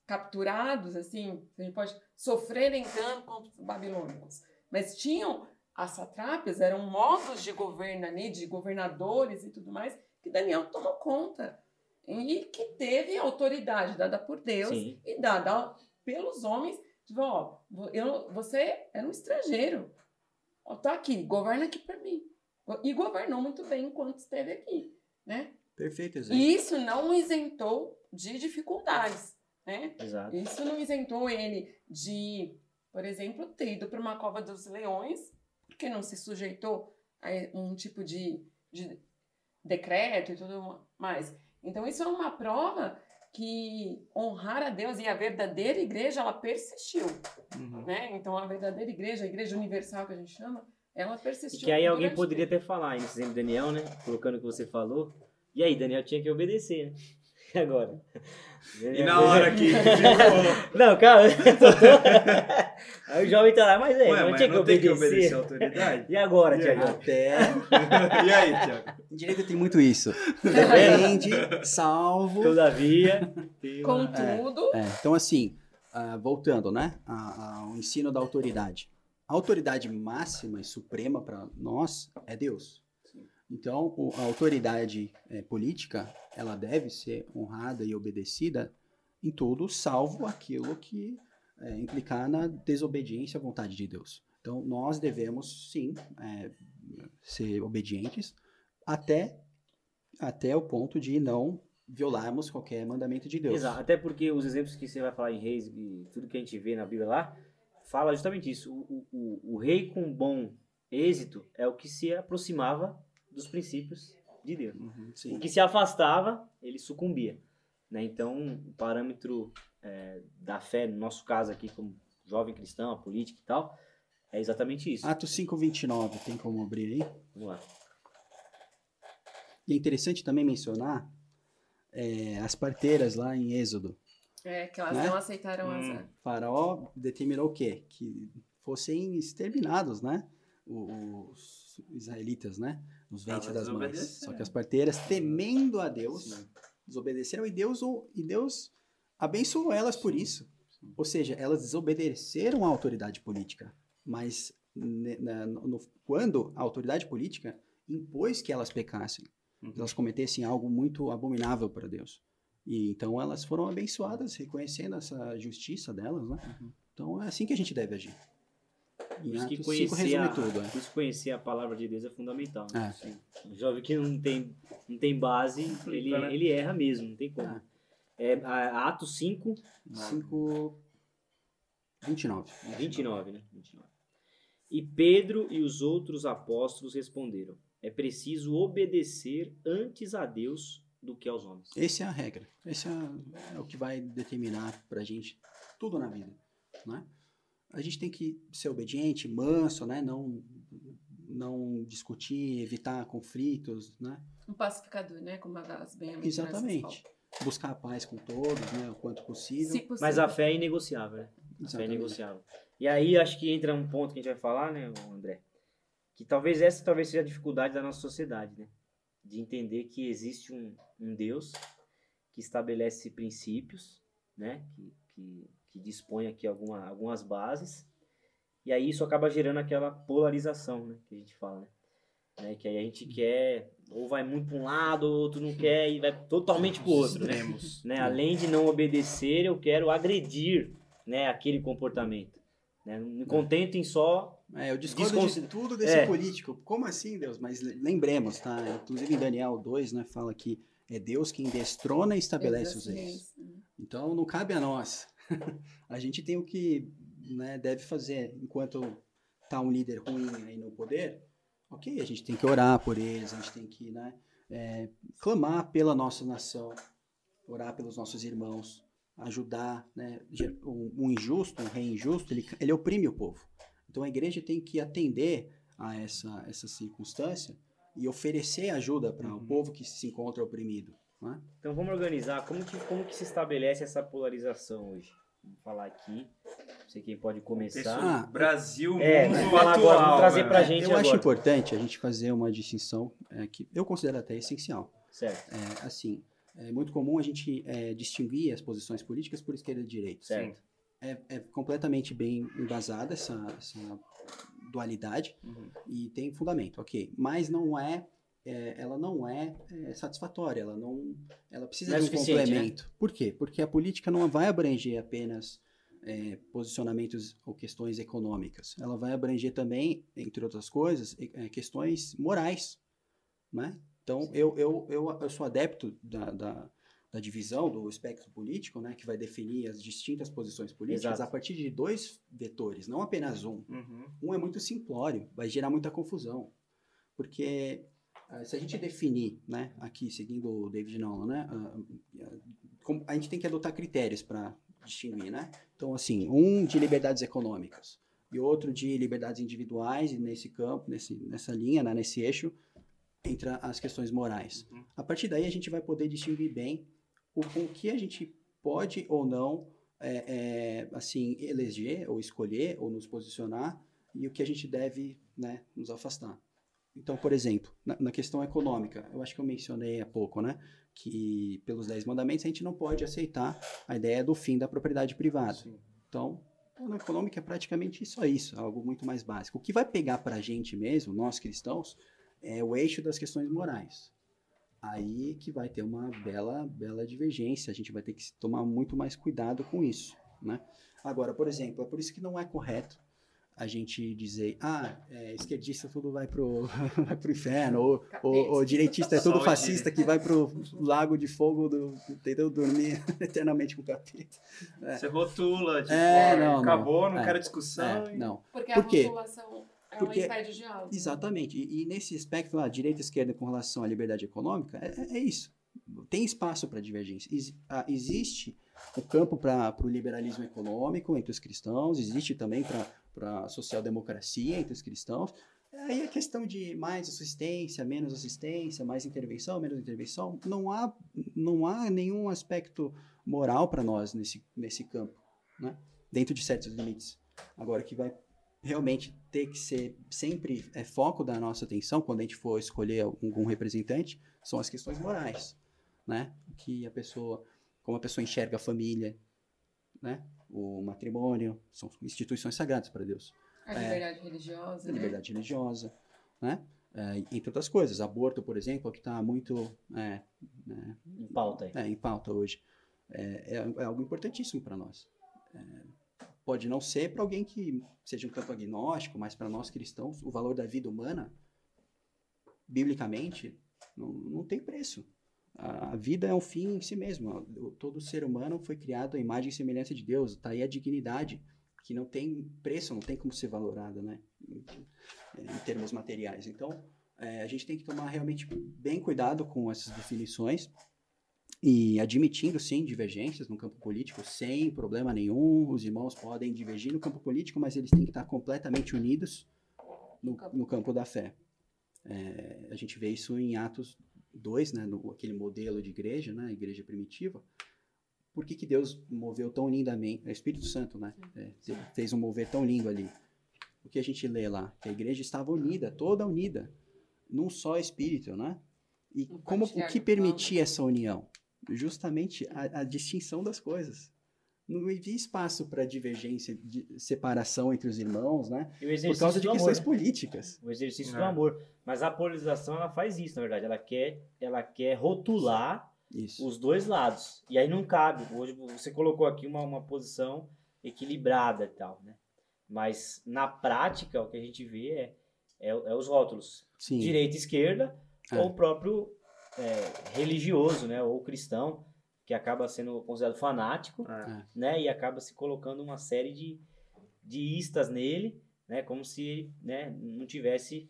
capturados, assim, a gente pode sofrerem dano contra os babilônicos, mas tinham as satrápias, eram modos de governo ali, de governadores e tudo mais, que Daniel tomou conta. E que teve autoridade dada por Deus Sim. e dada pelos homens Tipo, ó, eu, você era um estrangeiro. Ó, tá aqui, governa aqui por mim. E governou muito bem enquanto esteve aqui, né? Perfeito exemplo. E isso não o isentou de dificuldades, né? Exato. Isso não isentou ele de, por exemplo, ter ido para uma cova dos leões, porque não se sujeitou a um tipo de, de decreto e tudo mais. Então, isso é uma prova que honrar a Deus e a verdadeira igreja, ela persistiu, Uhum. né? Então, a verdadeira igreja, a igreja universal que a gente chama, ela E persistiu. que aí alguém poderia tempo. até falar, nesse exemplo Daniel, né? Colocando o que você falou. E aí, Daniel tinha que obedecer, né? E agora? E na hora que ficou. Não, calma. aí o jovem tá lá, mas é, Ué, não mas tinha que não tem que obedecer. obedecer a autoridade? E agora, E Tiago? Até. e aí, Tiago? Em direito tem muito isso. Depende, salvo. Todavia. Contudo, É, então, assim, ah, voltando, né, a- ao ensino da autoridade. A autoridade máxima e suprema para nós é Deus. Então, o- a autoridade eh, política, ela deve ser honrada e obedecida em tudo, salvo aquilo que eh, implicar na desobediência à vontade de Deus. Então, nós devemos, sim, eh, ser obedientes até, até o ponto de não violarmos qualquer mandamento de Deus. Exato, até porque os exemplos que você vai falar em reis e tudo que a gente vê na Bíblia lá, fala justamente isso. O, o, o, o rei com bom êxito é o que se aproximava dos princípios de Deus. Uhum. O que se afastava, ele sucumbia. Né? Então, o parâmetro é, da fé, no nosso caso aqui, como jovem cristão, a política e tal, é exatamente isso. Atos 5:29, tem como abrir aí? Vamos lá. E é interessante também mencionar é, as parteiras lá em Êxodo. é que elas Né? não aceitaram Hum. as. Faraó determinou o quê? Que fossem exterminados, né? Os israelitas, né? Nos ventres Elas das mães. Só que as parteiras, temendo a Deus, Sim. desobedeceram e Deus, e Deus abençoou elas por isso. Ou seja, elas desobedeceram à autoridade política. Mas na- no- quando a autoridade política impôs que elas pecassem, Uhum. elas cometessem algo muito abominável para Deus. E então elas foram abençoadas, reconhecendo essa justiça delas, né? Uhum. Então é assim que a gente deve agir. Por isso que Atos 5 conhecer, a, tudo. é. por isso conhecer a palavra de Deus é fundamental. né? É. Sim. O jovem que não tem, não tem base, ele, né? ele erra mesmo, não tem como. É. É, Atos 5, 5, 29. 29, né? 29. E Pedro e os outros apóstolos responderam: É preciso obedecer antes a Deus do que aos homens. Essa é a regra. Esse é, é o que vai determinar pra gente tudo na vida, né? A gente tem que ser obediente, manso, né? Não, não discutir, evitar conflitos, né? Um pacificador, né? Como as bem Exatamente. Buscar a paz com todos, né? O quanto possível. Possível. Mas a fé é inegociável, né? A fé é Exatamente. negociável. E aí acho que entra um ponto que a gente vai falar, né, André? Que talvez essa talvez seja a dificuldade da nossa sociedade, né? De entender que existe um, um Deus que estabelece princípios, né? Que, que, que dispõe aqui alguma, algumas bases. E aí isso acaba gerando aquela polarização, né? Que a gente fala, né? Né, Que aí a gente quer, ou vai muito para um lado, ou outro não quer, e vai totalmente para o outro, né? Né? Além de não obedecer, eu quero agredir, né, aquele comportamento. Né? Não me contento em só. É, eu discordo de tudo desse É. político. Como assim, Deus? Mas le- lembremos, tá? Inclusive em Daniel 2, né, fala que é Deus quem destrona e estabelece os reis. Então não cabe a nós. a gente tem o que né, deve fazer enquanto tá um líder ruim aí no poder. Ok, a gente tem que orar por eles, a gente tem que né, é, clamar pela nossa nação, orar pelos nossos irmãos, ajudar. Né, um, injusto, um rei injusto, ele, ele oprime o povo. Então a igreja tem que atender a essa, essa circunstância e oferecer ajuda para o Uhum. povo que se encontra oprimido. Né? Então vamos organizar. Como que, como que se estabelece essa polarização hoje? Vamos falar aqui. Não sei quem pode começar. Ah, Brasil, É, mundo falar atual. agora, trazer pra gente eu acho agora. importante a gente fazer uma distinção é, que eu considero até essencial. Certo, É, assim, é muito comum a gente é, distinguir as posições políticas por esquerda e direita. certo. É, é completamente bem embasada essa, essa dualidade Uhum. e tem fundamento, ok. Mas não é, é, ela não é, é, satisfatória, ela não, ela precisa Não é de um suficiente, complemento. Por quê? Porque a política não vai abranger apenas é, posicionamentos ou questões econômicas. Ela vai abranger também, entre outras coisas, é, questões morais, né? Então, eu, eu, eu, eu sou adepto da, da, da divisão do espectro político, né? Que vai definir as distintas posições políticas Exato. a partir de dois vetores, não apenas um. Uhum. Um é muito simplório, vai gerar muita confusão. Porque se a gente definir, né, aqui seguindo o David Nolan, né, ah, ah, a gente tem que adotar critérios para distinguir, né? Então, assim, um de liberdades econômicas e outro de liberdades individuais, e nesse campo, nesse, nessa linha, né, nesse eixo, entra as questões morais. Uhum. A partir daí, a gente vai poder distinguir bem o, o que a gente pode ou não, é, é, assim, eleger ou escolher ou nos posicionar e o que a gente deve né, nos afastar. Então, por exemplo, na, na questão econômica, eu acho que eu mencionei há pouco, né? Que pelos 10 mandamentos a gente não pode aceitar a ideia do fim da propriedade privada. Sim. Então, o plano econômico é praticamente só isso, algo muito mais básico. O que vai pegar para a gente mesmo, nós cristãos, é o eixo das questões morais. Aí que vai ter uma bela, bela divergência, a gente vai ter que tomar muito mais cuidado com isso, né? Agora, por exemplo, é por isso que não é correto a gente dizer, ah, é, esquerdista tudo vai pro, vai pro inferno, ou, ou, ou direitista é tudo Só o fascista que vai pro lago de fogo, do, entendeu? Dormir eternamente com o capeta. É. Você rotula, tipo, É, ó, não, não. acabou, não, É, quero discussão. É, e- não, Porque Por a quê? população ela Porque- impede o diálogo. exatamente. E, e nesse aspecto lá, direita e esquerda com relação à liberdade econômica, é, é- é isso. Tem espaço para divergência. Ex- ah, existe o campo para o liberalismo econômico entre os cristãos, existe também para a social-democracia entre os cristãos. Aí a questão de mais assistência, menos assistência, mais intervenção, menos intervenção, não há, não há nenhum aspecto moral para nós nesse, nesse campo, né? dentro de certos limites. Agora, que vai realmente ter que ser sempre é, foco da nossa atenção quando a gente for escolher algum representante são as questões morais, né? Que a pessoa, como a pessoa enxerga a família, né? O matrimônio são instituições sagradas para Deus. A liberdade religiosa, A né? liberdade religiosa, né? É, entre outras coisas, aborto, por exemplo, que está muito é, né, Em pauta aí. é, em pauta hoje, é, é- é algo importantíssimo para nós. É, pode não ser para alguém que seja um campo agnóstico, mas para nós cristãos, o valor da vida humana, biblicamente, não, não tem preço. A, vida é um fim em si mesmo. Todo ser humano foi criado à imagem e semelhança de Deus. Está aí a dignidade, que não tem preço, não tem como ser valorada, né? Em, em termos materiais. Então, é, a gente tem que tomar realmente bem cuidado com essas definições e admitindo, sim, divergências no campo político, sem problema nenhum. Os irmãos podem divergir no campo político, mas eles têm que estar completamente unidos no, no campo da fé. É, a gente vê isso em Atos 2, né, no, aquele modelo de igreja, né, igreja primitiva. Por que, que Deus moveu tão lindamente? É o Espírito Santo, né? é, fez um mover tão lindo ali. O que a gente lê lá? Que a igreja estava unida, toda unida, num só Espírito, né? E como o que permitia essa união? Justamente a, a distinção das coisas. Não havia espaço para divergência, de separação entre os irmãos, né? E Por exercício causa de do amor. questões né? políticas. O exercício É. do amor. Mas a polarização, ela faz isso, na verdade. Ela quer, ela quer rotular Isso. os dois lados. E aí não cabe. Hoje você colocou aqui uma, uma posição equilibrada e tal, né? Mas na prática, o que a gente vê é, é, é os rótulos. Sim. Direita e esquerda, É. ou o próprio é, religioso, né? Ou cristão, que acaba sendo considerado fanático, É. né? E acaba se colocando uma série de, de istas nele, né? Como se né, não tivesse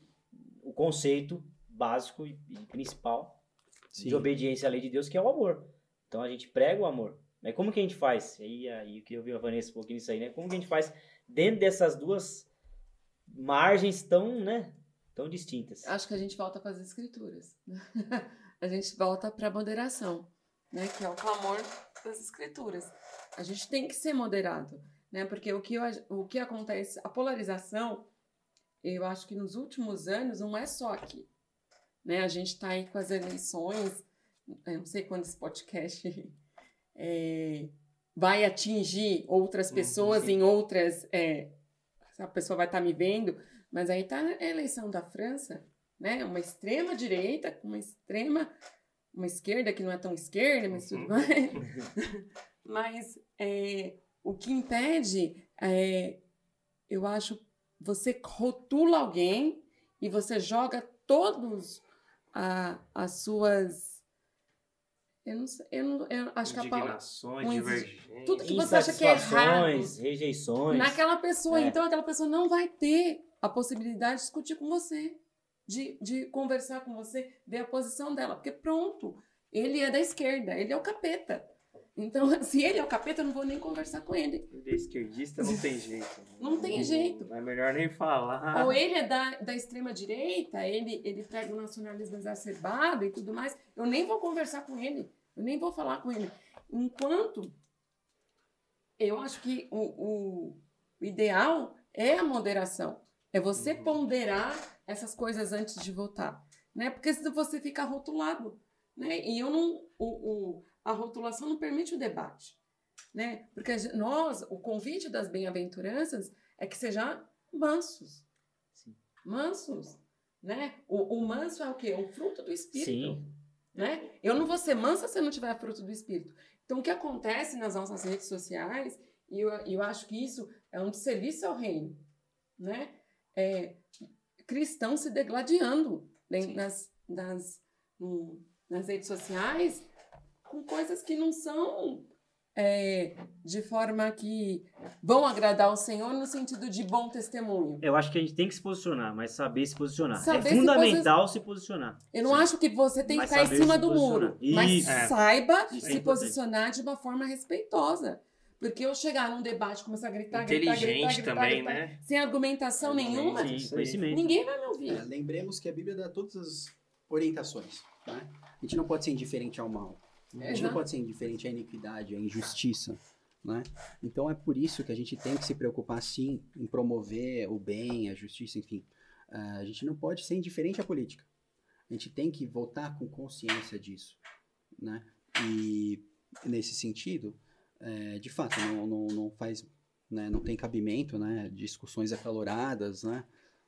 o conceito básico e, e principal Sim. de obediência à lei de Deus, que é o amor. Então a gente prega o amor. Mas como que a gente faz? Aí, aí que eu vi a Vanessa um pouquinho nisso aí, né? Como que a gente faz dentro dessas duas margens tão, né? Tão distintas. Acho que a gente volta para as escrituras. a gente volta para a moderação, né? Que é o clamor das escrituras. A gente tem que ser moderado, né? Porque o que, eu- o que acontece, a polarização, eu acho que nos últimos anos não é só aqui, né? A gente está aí com as eleições, eu não sei quando esse podcast é, vai atingir outras Uhum, pessoas sim. em outras. é, a pessoa vai estar me vendo, mas aí tá a eleição da França, né? Uma extrema direita uma extrema, uma esquerda que não é tão esquerda, mas tudo Uhum. mais. mas é, o que impede é, eu acho, você rotula alguém e você joga todos a- as suas eu não sei, eu, não, eu acho que a palavra divergências. tudo que você acha que é errado Insatisfações, rejeições. naquela pessoa. É. Então, aquela pessoa não vai ter a possibilidade de discutir com você, de, de conversar com você, ver a posição dela. Porque, pronto, ele é da esquerda, ele é o capeta. Então, se ele é o capeta, eu não vou nem conversar com ele. Ele é esquerdista, não tem jeito. Não tem jeito. É melhor nem falar. Ou ele é da, da extrema-direita, ele, ele prega o nacionalismo exacerbado e tudo mais. Eu nem vou conversar com ele. Eu nem vou falar com ele. Enquanto eu acho que o, o ideal é a moderação. É você ponderar essas coisas antes de votar. Né? Porque senão você fica rotulado. Né? E eu não. O, o, a rotulação não permite o debate. Né? Porque nós, o convite das bem-aventuranças é que sejam mansos. Sim. Mansos. Né? O, o manso é o quê? O fruto do Espírito. Sim. Né? Eu não vou ser mansa se eu não tiver fruto do Espírito. Então, o que acontece nas nossas redes sociais, e eu, eu acho que isso é um desserviço ao reino, né? É, cristãos se degladiando né, nas, nas, no- nas redes sociais com coisas que não são é, de forma que vão agradar ao Senhor no sentido de bom testemunho. Eu acho que a gente tem que se posicionar, mas saber se posicionar. Saber é se fundamental se posicionar. Eu não Sim. acho que você tem que Mas ficar em cima do posicionar. muro, mas Isso. É. saiba Isso é se posicionar de uma forma respeitosa. Porque eu chegar num debate, começar a gritar, gritar, gritar, Inteligente gritar, também, gritar, né? sem argumentação nenhuma, ninguém vai me ouvir. É, lembremos que a Bíblia dá todas as orientações. Né? A gente não pode ser indiferente ao mal. A gente não pode ser indiferente à iniquidade, à injustiça. Né? Então é por isso que a gente tem que se preocupar sim em promover o bem, a justiça, enfim. Ah, a gente não pode ser indiferente à política. A gente tem que votar com consciência disso. Né? E nesse sentido, é, de fato, não, não, não faz, né, não tem cabimento, né, discussões acaloradas, né,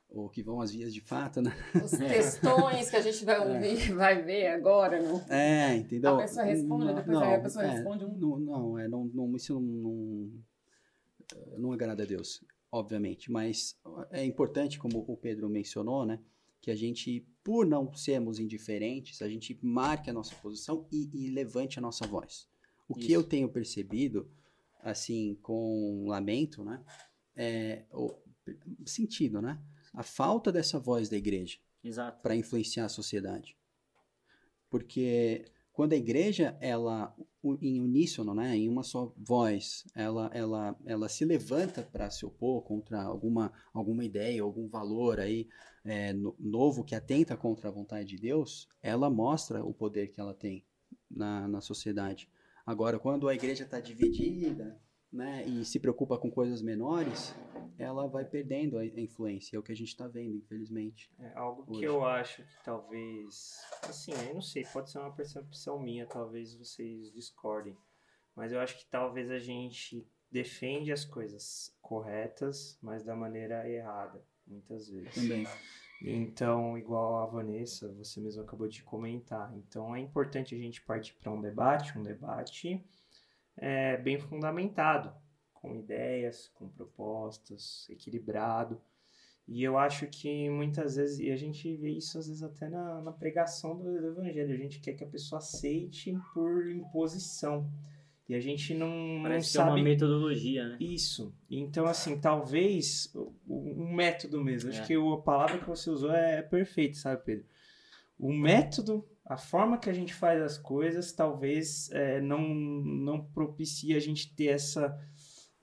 ou que vão às vias de fato, né? Os textões que a gente vai ouvir, é. vai ver agora, não? É, entendeu? A pessoa responde, não, depois não, a pessoa é, responde um... Não, não, é, não, não isso não, não, não agrada a Deus, obviamente, mas é importante, como o Pedro mencionou, né, que a gente, por não sermos indiferentes, a gente marque a nossa posição e, e levante a nossa voz. O isso. que eu tenho percebido, assim, com lamento, né, é o sentido, né, a falta dessa voz da igreja para influenciar a sociedade. Porque quando a igreja, ela, em uníssono, né, em uma só voz, ela, ela, ela se levanta para se opor contra alguma, alguma ideia, algum valor aí é, no, novo que atenta contra a vontade de Deus, ela mostra o poder que ela tem na, na sociedade. Agora, quando a igreja está dividida, né, e se preocupa com coisas menores, ela vai perdendo a influência. É o que a gente está vendo, infelizmente. É algo hoje. que eu acho que talvez, assim, eu não sei, pode ser uma percepção minha, talvez vocês discordem, mas eu acho que talvez a gente defende as coisas corretas, mas da maneira errada, muitas vezes. Também. Então, igual a Vanessa, você mesmo acabou de comentar. Então, é importante a gente partir para um debate, um debate é, bem fundamentado, com ideias, com propostas, equilibrado. E eu acho que muitas vezes, e a gente vê isso às vezes até na, na pregação do, do, evangelho, a gente quer que a pessoa aceite por imposição. E a gente não, Parece não sabe. É uma metodologia, né? Isso. Então, assim, talvez um método mesmo. É. Acho que a palavra que você usou é perfeita, sabe, Pedro? O método a forma que a gente faz as coisas talvez é, não, não propicie a gente ter essa.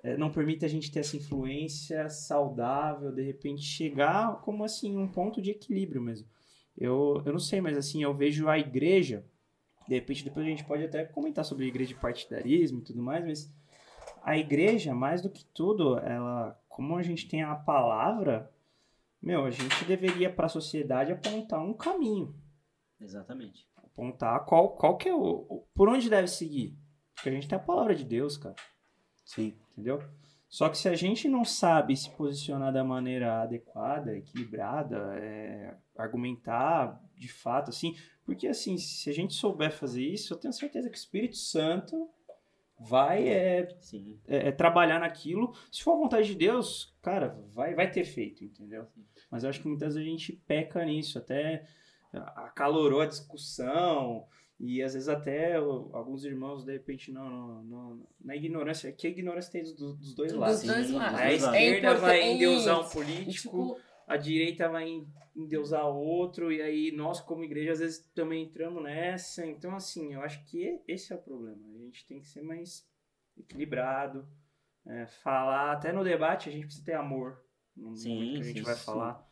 É, não permite a gente ter essa influência saudável, de repente chegar como assim, um ponto de equilíbrio mesmo. Eu, eu não sei, mas assim, eu vejo a igreja, de repente depois a gente pode até comentar sobre a igreja de partidarismo e tudo mais, mas a igreja, mais do que tudo, ela, como a gente tem a palavra, meu, a gente deveria para a sociedade apontar um caminho. Exatamente. Apontar qual, qual que é o, Por onde deve seguir. Porque a gente tem a palavra de Deus, cara. Sim. Entendeu? Só que se a gente não sabe se posicionar da maneira adequada, equilibrada, é, argumentar de fato, assim, porque assim, se a gente souber fazer isso, eu tenho certeza que o Espírito Santo vai é, é, é, trabalhar naquilo. Se for a vontade de Deus, cara, vai, vai ter feito, entendeu? Mas eu acho que muitas vezes a gente peca nisso, até acalorou a discussão e às vezes até alguns irmãos de repente não, não, não na ignorância que a ignorância tem dos, dos dois lados. Dos dois lados. A esquerda é vai endeusar um político, tipo... a direita vai endeusar outro e aí nós como igreja às vezes também entramos nessa. Então assim, eu acho que esse é o problema. A gente tem que ser mais equilibrado, é, falar até no debate a gente precisa ter amor no sim, que a gente sim, vai sim. falar.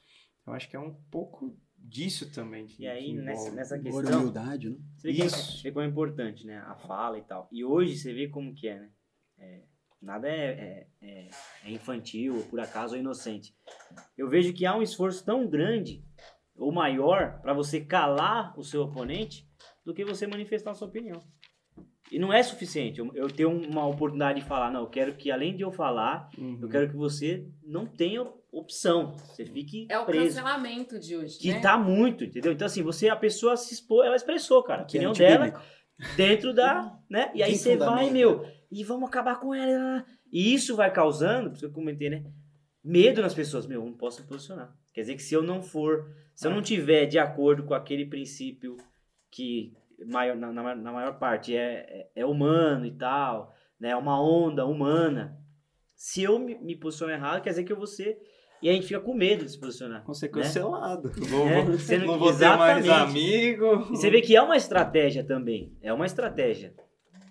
Eu acho que é um pouco disso também. Que, e aí, nessa, nessa questão. Humildade, né? Você vê, Isso. Como, é importante, né? A fala e tal. E hoje você vê como que é, né? É, nada é, é, é, é infantil, ou por acaso, ou inocente. Eu vejo que há um esforço tão grande, ou maior, para você calar o seu oponente, do que você manifestar a sua opinião. E não é suficiente eu, eu ter uma oportunidade de falar, não, eu quero que além de eu falar, uhum. eu quero que você não tenha opção, você fique É o preso. cancelamento de hoje, Que né? tá muito, entendeu? Então assim, você, a pessoa se expôs, ela expressou, cara, a opinião dela dentro da, né? E aí você vai, meu, e vamos acabar com ela. E isso vai causando, por isso que eu comentei, né? Medo nas pessoas, meu, eu não posso me posicionar. Quer dizer que se eu não for, se eu não tiver de acordo com aquele princípio que maior, na, na, na maior parte é, é, é, humano e tal, né? É uma onda humana. Se eu me, me posiciono errado, quer dizer que eu vou ser e a gente fica com medo de se posicionar. Vou ser cancelado. Né? Vou, é, não, não vou ter mais amigo. E você vê que é uma estratégia também. É uma estratégia.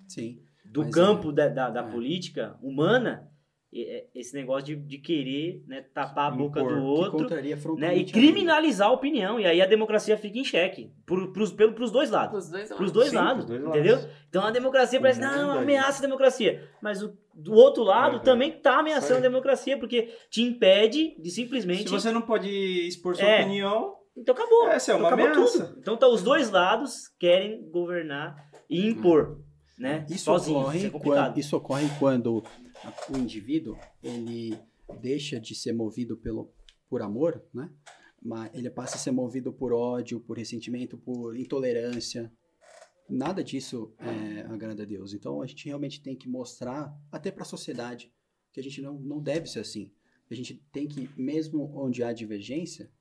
Sim. Do campo é. da, da, da é. política humana é, esse negócio de, de querer né, tapar a boca do outro né, e criminalizar a opinião. E aí a democracia fica em xeque. Por, pros, pelo, pros dois lados. Pros dois lados. Pros dois, Sim, lados, pros dois entendeu? Lados. Então a democracia parece, não, ameaça a democracia. Mas o, do outro lado também tá ameaçando a democracia, porque te impede de simplesmente... Se você não pode expor sua é, opinião... Então acabou. Essa é uma então, ameaça. Tudo. Então tá, os dois lados querem governar e impor. Né? Isso sozinho. ocorre, Isso é quando, isso ocorre quando o indivíduo ele deixa de ser movido pelo, por amor, né? Mas ele passa a ser movido por ódio, por ressentimento, por intolerância. Nada disso é, agrada a Deus. Então a gente realmente tem que mostrar, até para a sociedade, que a gente não, não deve ser assim. A gente tem que, mesmo onde há divergência,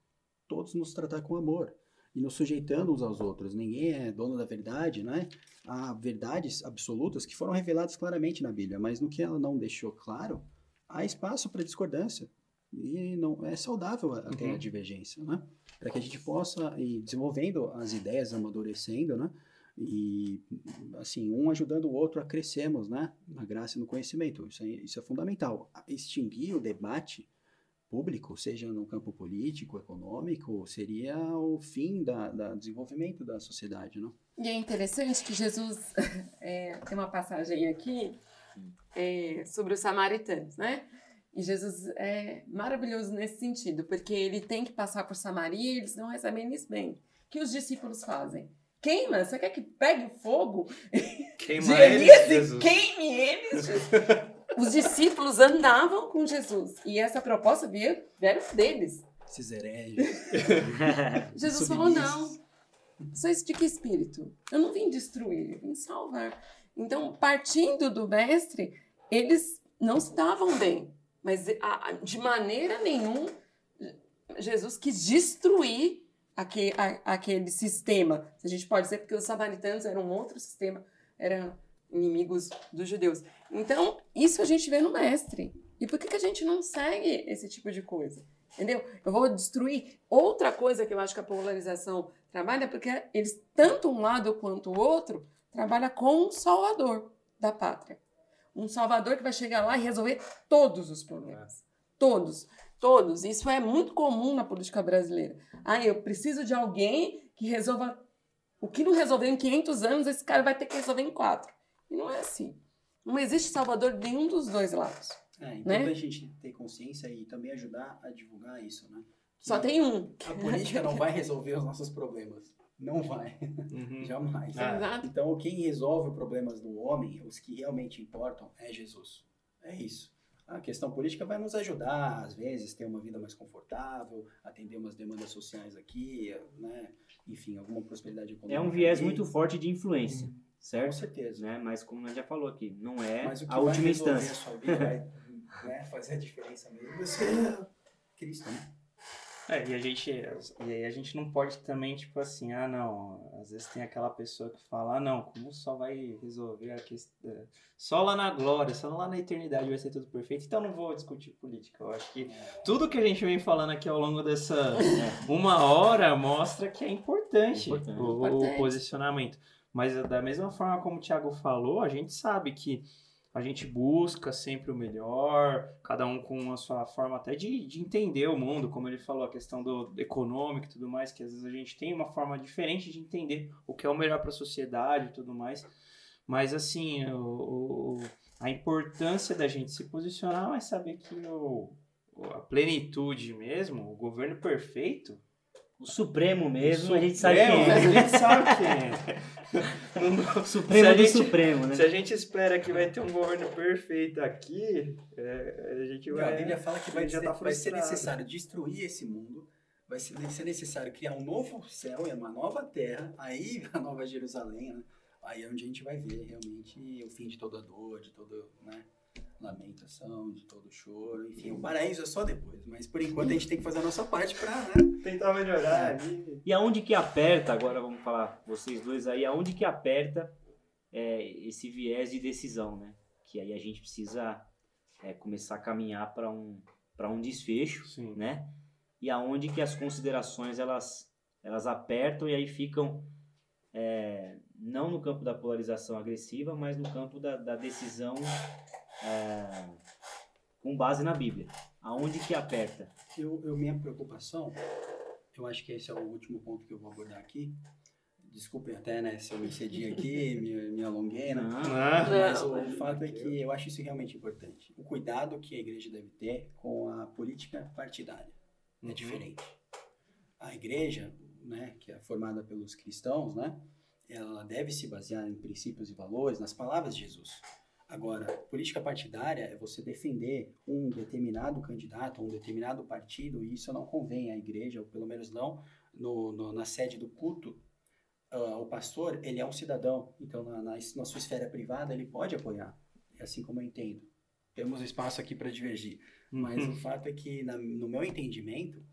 todos nos tratar com amor e nos sujeitando uns aos outros. Ninguém é dono da verdade, né? Há verdades absolutas que foram reveladas claramente na Bíblia, mas no que ela não deixou claro, há espaço para discordância. E não é saudável até Uhum. a divergência, né? Para que a gente possa ir desenvolvendo as ideias, amadurecendo, né? E, assim, um ajudando o outro a crescermos, né? Na graça e no conhecimento. Isso é, isso é fundamental. Extinguir o debate público, seja no campo político, econômico, seria o fim da, da desenvolvimento da sociedade, não? E é interessante que Jesus é, tem uma passagem aqui é, sobre os samaritanos, né? E Jesus é maravilhoso nesse sentido, porque ele tem que passar por Samaria e eles não recebem eles bem. O que os discípulos fazem? Queima? Você quer que pegue fogo Queima eles, Jesus. queime eles? Os discípulos andavam com Jesus e essa proposta veio, veio deles. Esses hereges. Jesus falou: não. Sois de que espírito? Eu não vim destruir, eu vim salvar. Então, partindo do mestre, eles não se davam bem, mas a- a- de maneira nenhuma Jesus quis destruir aque- a- aquele sistema. Se a gente pode dizer, porque os samaritanos eram um outro sistema, eram inimigos dos judeus. Então, isso a gente vê no mestre. E por que, que a gente não segue esse tipo de coisa? Entendeu? Eu vou destruir. Outra coisa que eu acho que a polarização trabalha, porque eles, tanto um lado quanto o outro, trabalha com um salvador da pátria. Um salvador que vai chegar lá e resolver todos os problemas. Todos. Todos. Isso é muito comum na política brasileira. Ah, eu preciso de alguém que resolva. O que não resolveu em 500 anos, esse cara vai ter que resolver em quatro. E não é assim. Não existe salvador de nenhum dos dois lados. É, Né? importante a gente ter consciência e também ajudar a divulgar isso, né? Que Só tem um. A política não vai resolver os nossos problemas. Não vai. Uhum. Jamais. Ah. Exato. Então, quem resolve os problemas do homem, os que realmente importam, é Jesus. É isso. A questão política vai nos ajudar, às vezes, ter uma vida mais confortável, atender umas demandas sociais aqui, né? Enfim, alguma prosperidade econômica. É um viés aqui. muito forte de influência, Com certo? certeza. Né? Mas como a gente já falou aqui, não é Mas o que a vai última resolver instância. a sua vida, vai né, fazer a diferença mesmo, vai ser Cristo, né? É, e a gente, e aí a gente não pode também, tipo assim, ah, não, às vezes tem aquela pessoa que fala, ah, não, como só vai resolver a questão, só lá na glória, só lá na eternidade vai ser tudo perfeito, então não vou discutir política. Eu acho que tudo que a gente vem falando aqui ao longo dessa uma hora mostra que é importante, É importante. O, o posicionamento. Mas da mesma forma como o Thiago falou, a gente sabe que a gente busca sempre o melhor, cada um com a sua forma até de, de entender o mundo, como ele falou, a questão do econômico e tudo mais, que às vezes a gente tem uma forma diferente de entender o que é o melhor para a sociedade e tudo mais. Mas assim, o, o- a importância da gente se posicionar é saber que o, a plenitude mesmo, o governo perfeito, O Supremo mesmo, o a gente sabe Supremo, quem A é. gente sabe quem é. Supremo a do gente- Supremo, né? Se a gente espera que vai ter um governo perfeito aqui, é, a gente Não, vai. a Bíblia fala que vai, a já ser, tá vai ser necessário destruir esse mundo, vai ser, vai ser necessário criar um novo céu e uma nova terra, aí a nova Jerusalém, né? aí é onde a gente vai ver realmente o fim de toda dor, de toda né, lamentação, de todo choro, enfim, o paraíso é só depois, mas por enquanto a gente tem que fazer a nossa parte para né, tentar melhorar ali. E aonde que aperta, agora vamos falar, vocês dois aí, aonde que aperta é, esse viés de decisão, né? Que aí a gente precisa é, começar a caminhar para um, para um desfecho, Sim. né? E aonde que as considerações elas, elas apertam e aí ficam é, não no campo da polarização agressiva, mas no campo da, da decisão é, com base na Bíblia. Aonde que aperta? Eu, eu- minha preocupação, eu acho que esse é o último ponto que eu vou abordar aqui. Desculpem até, né, se eu me excedi aqui, me, me alonguei, né? Não. Mas Não, o fato é que eu acho isso realmente importante. O cuidado que a igreja deve ter com a política partidária é Uhum. diferente. A igreja, né, que é formada pelos cristãos, né, ela deve se basear em princípios e valores, nas palavras de Jesus. Agora, política partidária é você defender um determinado candidato, um determinado partido, e isso não convém à igreja, ou pelo menos não no, no, na sede do culto. Uh, o pastor, ele é um cidadão, então na, na, na, sua esfera privada ele pode apoiar, é assim como eu entendo. Temos espaço aqui para divergir, mas o fato é que, na, no meu entendimento,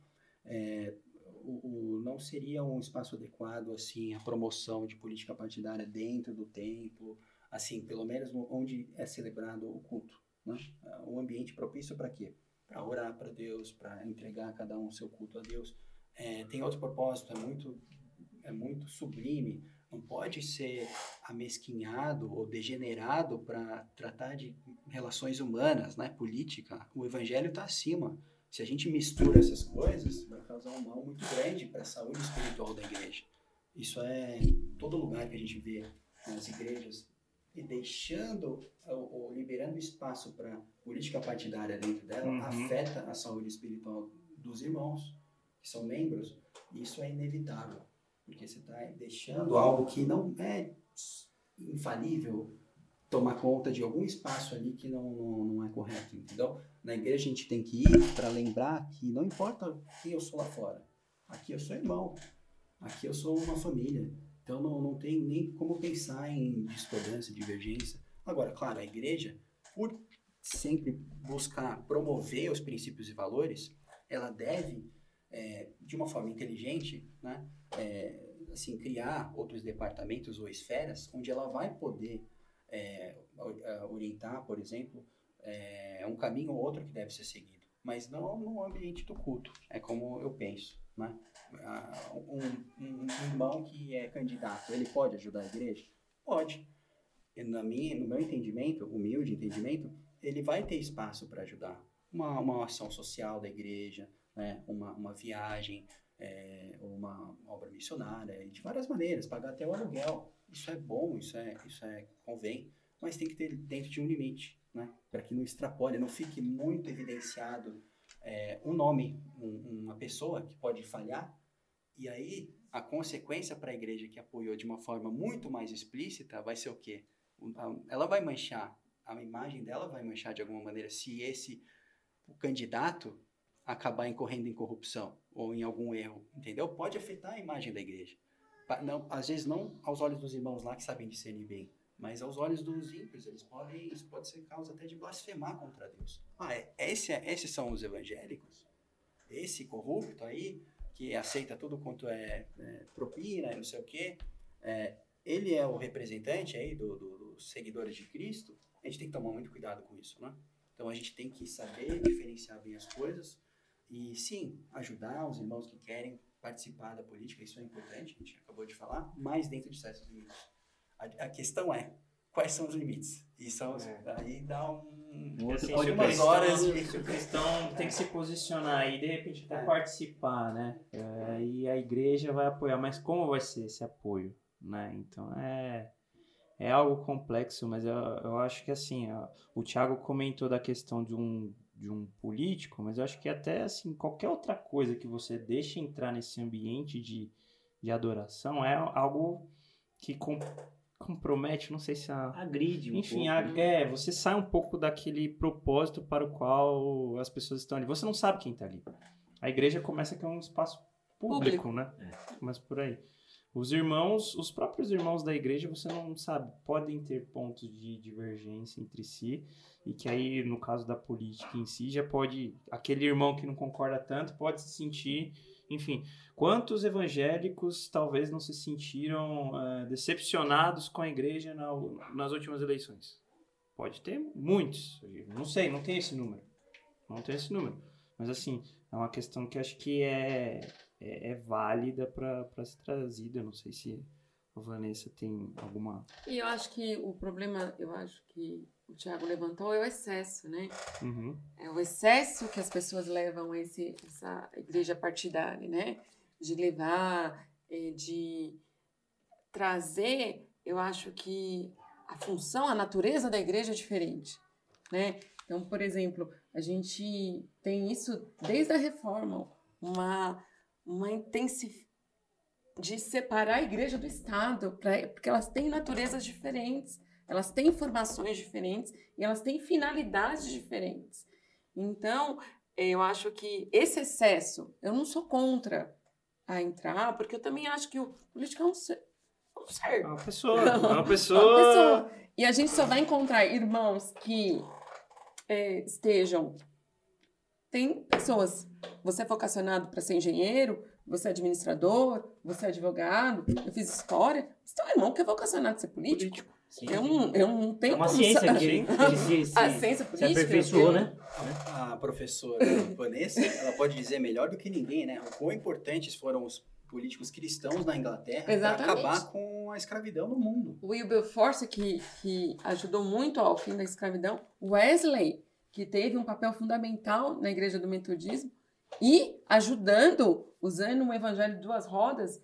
é, o, o, não seria um espaço adequado assim a promoção de política partidária dentro do templo, assim, pelo menos onde é celebrado o culto. Né? Um ambiente propício para quê? Para orar para Deus, para entregar cada um o seu culto a Deus. É, tem outro propósito, é muito, é muito sublime, não pode ser amesquinhado ou degenerado para tratar de relações humanas, né? política. O evangelho está acima. Se a gente mistura essas coisas, vai causar um mal muito grande para a saúde espiritual da igreja. Isso é todo lugar que a gente vê nas igrejas e deixando ou, ou liberando espaço para política partidária dentro dela uhum. afeta a saúde espiritual dos irmãos que são membros. Isso é inevitável, porque você está deixando algo que não é infalível tomar conta de algum espaço ali que não, não, não é correto, entendeu? Na igreja a gente tem que ir para lembrar que não importa quem eu sou lá fora, aqui eu sou irmão, aqui eu sou uma família, então não, não tem nem como pensar em discordância, divergência. Agora, claro, a igreja, por sempre buscar promover os princípios e valores, ela deve, é, de uma forma inteligente, né, é, assim, criar outros departamentos ou esferas onde ela vai poder é, orientar, por exemplo, é um caminho ou outro que deve ser seguido, mas não no ambiente do culto, é como eu penso. Né? Um, um, um irmão que é candidato, ele pode ajudar a igreja? Pode. Na minha, no meu entendimento, humilde entendimento, ele vai ter espaço para ajudar. Uma, uma ação social da igreja, né? uma, uma viagem, é, uma obra missionária, de várias maneiras, pagar até o aluguel. Isso é bom, isso é, isso é convém, mas tem que ter dentro de um limite, né? Para que não extrapole, não fique muito evidenciado é, um nome, um, uma pessoa que pode falhar, e aí a consequência para a igreja que apoiou de uma forma muito mais explícita vai ser o quê? Ela vai manchar, a imagem dela vai manchar de alguma maneira se esse o candidato acabar incorrendo em corrupção ou em algum erro, entendeu? Pode afetar a imagem da igreja. Não, às vezes não aos olhos dos irmãos lá que sabem discernir bem, mas aos olhos dos ímpios, eles podem, isso pode ser causa até de blasfemar contra Deus. Ah, é, esse, é, esses são os evangélicos? Esse corrupto aí, que aceita tudo quanto é, é propina e não sei o quê, é, ele é o representante aí do, do, dos seguidores de Cristo? A gente tem que tomar muito cuidado com isso, né? Então a gente tem que saber diferenciar bem as coisas e sim, ajudar os irmãos que querem participar da política, isso é importante, a gente acabou de falar, mas dentro de certos limites. A, a questão é, quais são os limites? E são, é. aí dá um... um assim, algumas horas de... O cristão tem que se posicionar e de repente até é. participar, né? É, e a igreja vai apoiar, mas como vai ser esse apoio? Né? Então é é algo complexo, mas eu, eu acho que assim, ó, o Thiago comentou da questão de um, de um político, mas eu acho que até assim, qualquer outra coisa que você deixe entrar nesse ambiente de, de adoração é algo que com, compromete, não sei se a. Agride, um Enfim, pouco, a, né? é, você sai um pouco daquele propósito para o qual as pessoas estão ali. Você não sabe quem está ali. A igreja começa que é um espaço público, público. né? É. Mas por aí. Os irmãos, os próprios irmãos da igreja, você não sabe, podem ter pontos de divergência entre si, e que aí, no caso da política em si, já pode. Aquele irmão que não concorda tanto pode se sentir. Enfim, quantos evangélicos talvez não se sentiram uh, decepcionados com a igreja na, nas últimas eleições? Pode ter muitos. Não sei, não tem esse número. Não tem esse número. Mas assim, é uma questão que acho que é, é, é válida para ser trazida. Não sei se a Vanessa tem alguma. E eu acho que o problema, eu acho que o Tiago levantou é o excesso, né? Uhum. É o excesso que as pessoas levam a esse, essa igreja partidária, né? De levar, é, de trazer, eu acho que a função, a natureza da igreja é diferente, né? Então, por exemplo, a gente tem isso desde a reforma, uma, uma intensificação de separar a igreja do Estado, pra, porque elas têm naturezas diferentes, elas têm formações diferentes e elas têm finalidades diferentes. Então, eu acho que esse excesso, eu não sou contra a entrar, porque eu também acho que o político é um ser. Um ser. É uma pessoa. É uma Uma pessoa. pessoa. E a gente só vai encontrar irmãos que é, estejam. Tem pessoas. Você é vocacionado para ser engenheiro, você é administrador, você é advogado, eu fiz história. Você tem um irmão que é vocacionado para ser político. Sim. Eu, não, eu não tenho É uma ciência que ele, se, se, A ciência se aperfeiçoou, né? A professora Vanessa, ela pode dizer melhor do que ninguém, né? O quão importantes foram os políticos cristãos na Inglaterra para acabar com a escravidão no mundo. O Wilberforce, que, que ajudou muito ao fim da escravidão, Wesley, que teve um papel fundamental na igreja do metodismo, e ajudando, usando um evangelho de duas rodas.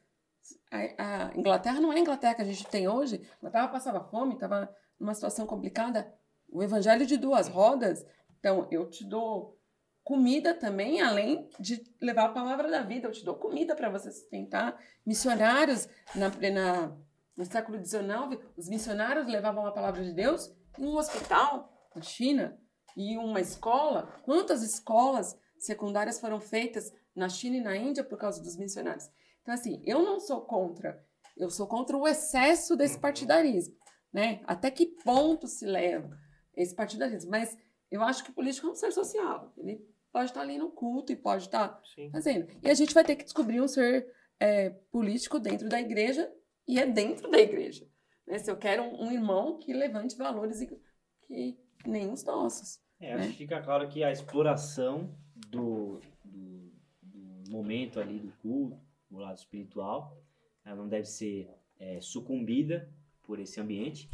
A, Inglaterra não é a Inglaterra que a gente tem hoje. A Inglaterra passava fome, estava numa situação complicada. O evangelho de duas rodas. Então, eu te dou comida também, além de levar a palavra da vida. Eu te dou comida para você sustentar. Missionários na, na, no século XIX, os missionários levavam a palavra de Deus em um hospital na China e uma escola. Quantas escolas secundárias foram feitas na China e na Índia por causa dos missionários? Então, assim, eu não sou contra, eu sou contra o excesso desse Uhum. partidarismo, né? Até que ponto se leva esse partidarismo? Mas eu acho que o político é um ser social. Ele pode estar ali no culto e pode estar Sim. fazendo. E a gente vai ter que descobrir um ser é, político dentro da igreja e é dentro da igreja. Né? Se eu quero um, um irmão que levante valores e, que nem os nossos. É, acho né? que fica claro que a exploração do, do, do momento ali do culto, do lado espiritual, ela não deve ser é, sucumbida por esse ambiente.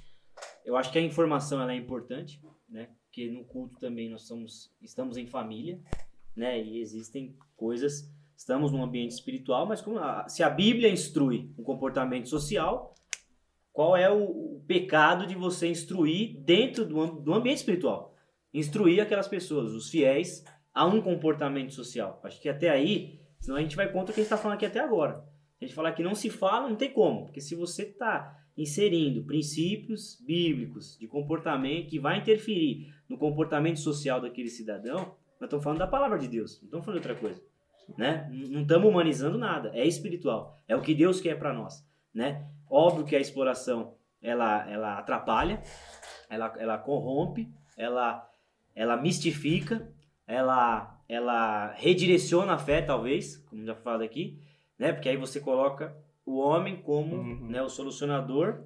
Eu acho que a informação ela é importante, né? Porque no culto também nós somos, estamos em família, né? E existem coisas, estamos num ambiente espiritual, mas como a- se a Bíblia instrui um comportamento social, qual é o, o pecado de você instruir dentro do, do ambiente espiritual? instruir aquelas pessoas, os fiéis, a um comportamento social. Acho que até aí, senão a gente vai contra o que a gente está falando aqui até agora. A gente falar que não se fala, não tem como. Porque se você está inserindo princípios bíblicos de comportamento que vai interferir no comportamento social daquele cidadão, nós estamos falando da palavra de Deus, não estamos falando de outra coisa. Né? Não estamos humanizando nada, é espiritual, é o que Deus quer para nós. Né? Óbvio que a exploração ela, ela atrapalha, ela, ela corrompe, ela, ela mistifica, ela, ela redireciona a fé, talvez, como já falado aqui, né? Porque aí você coloca o homem como Uhum. né, o solucionador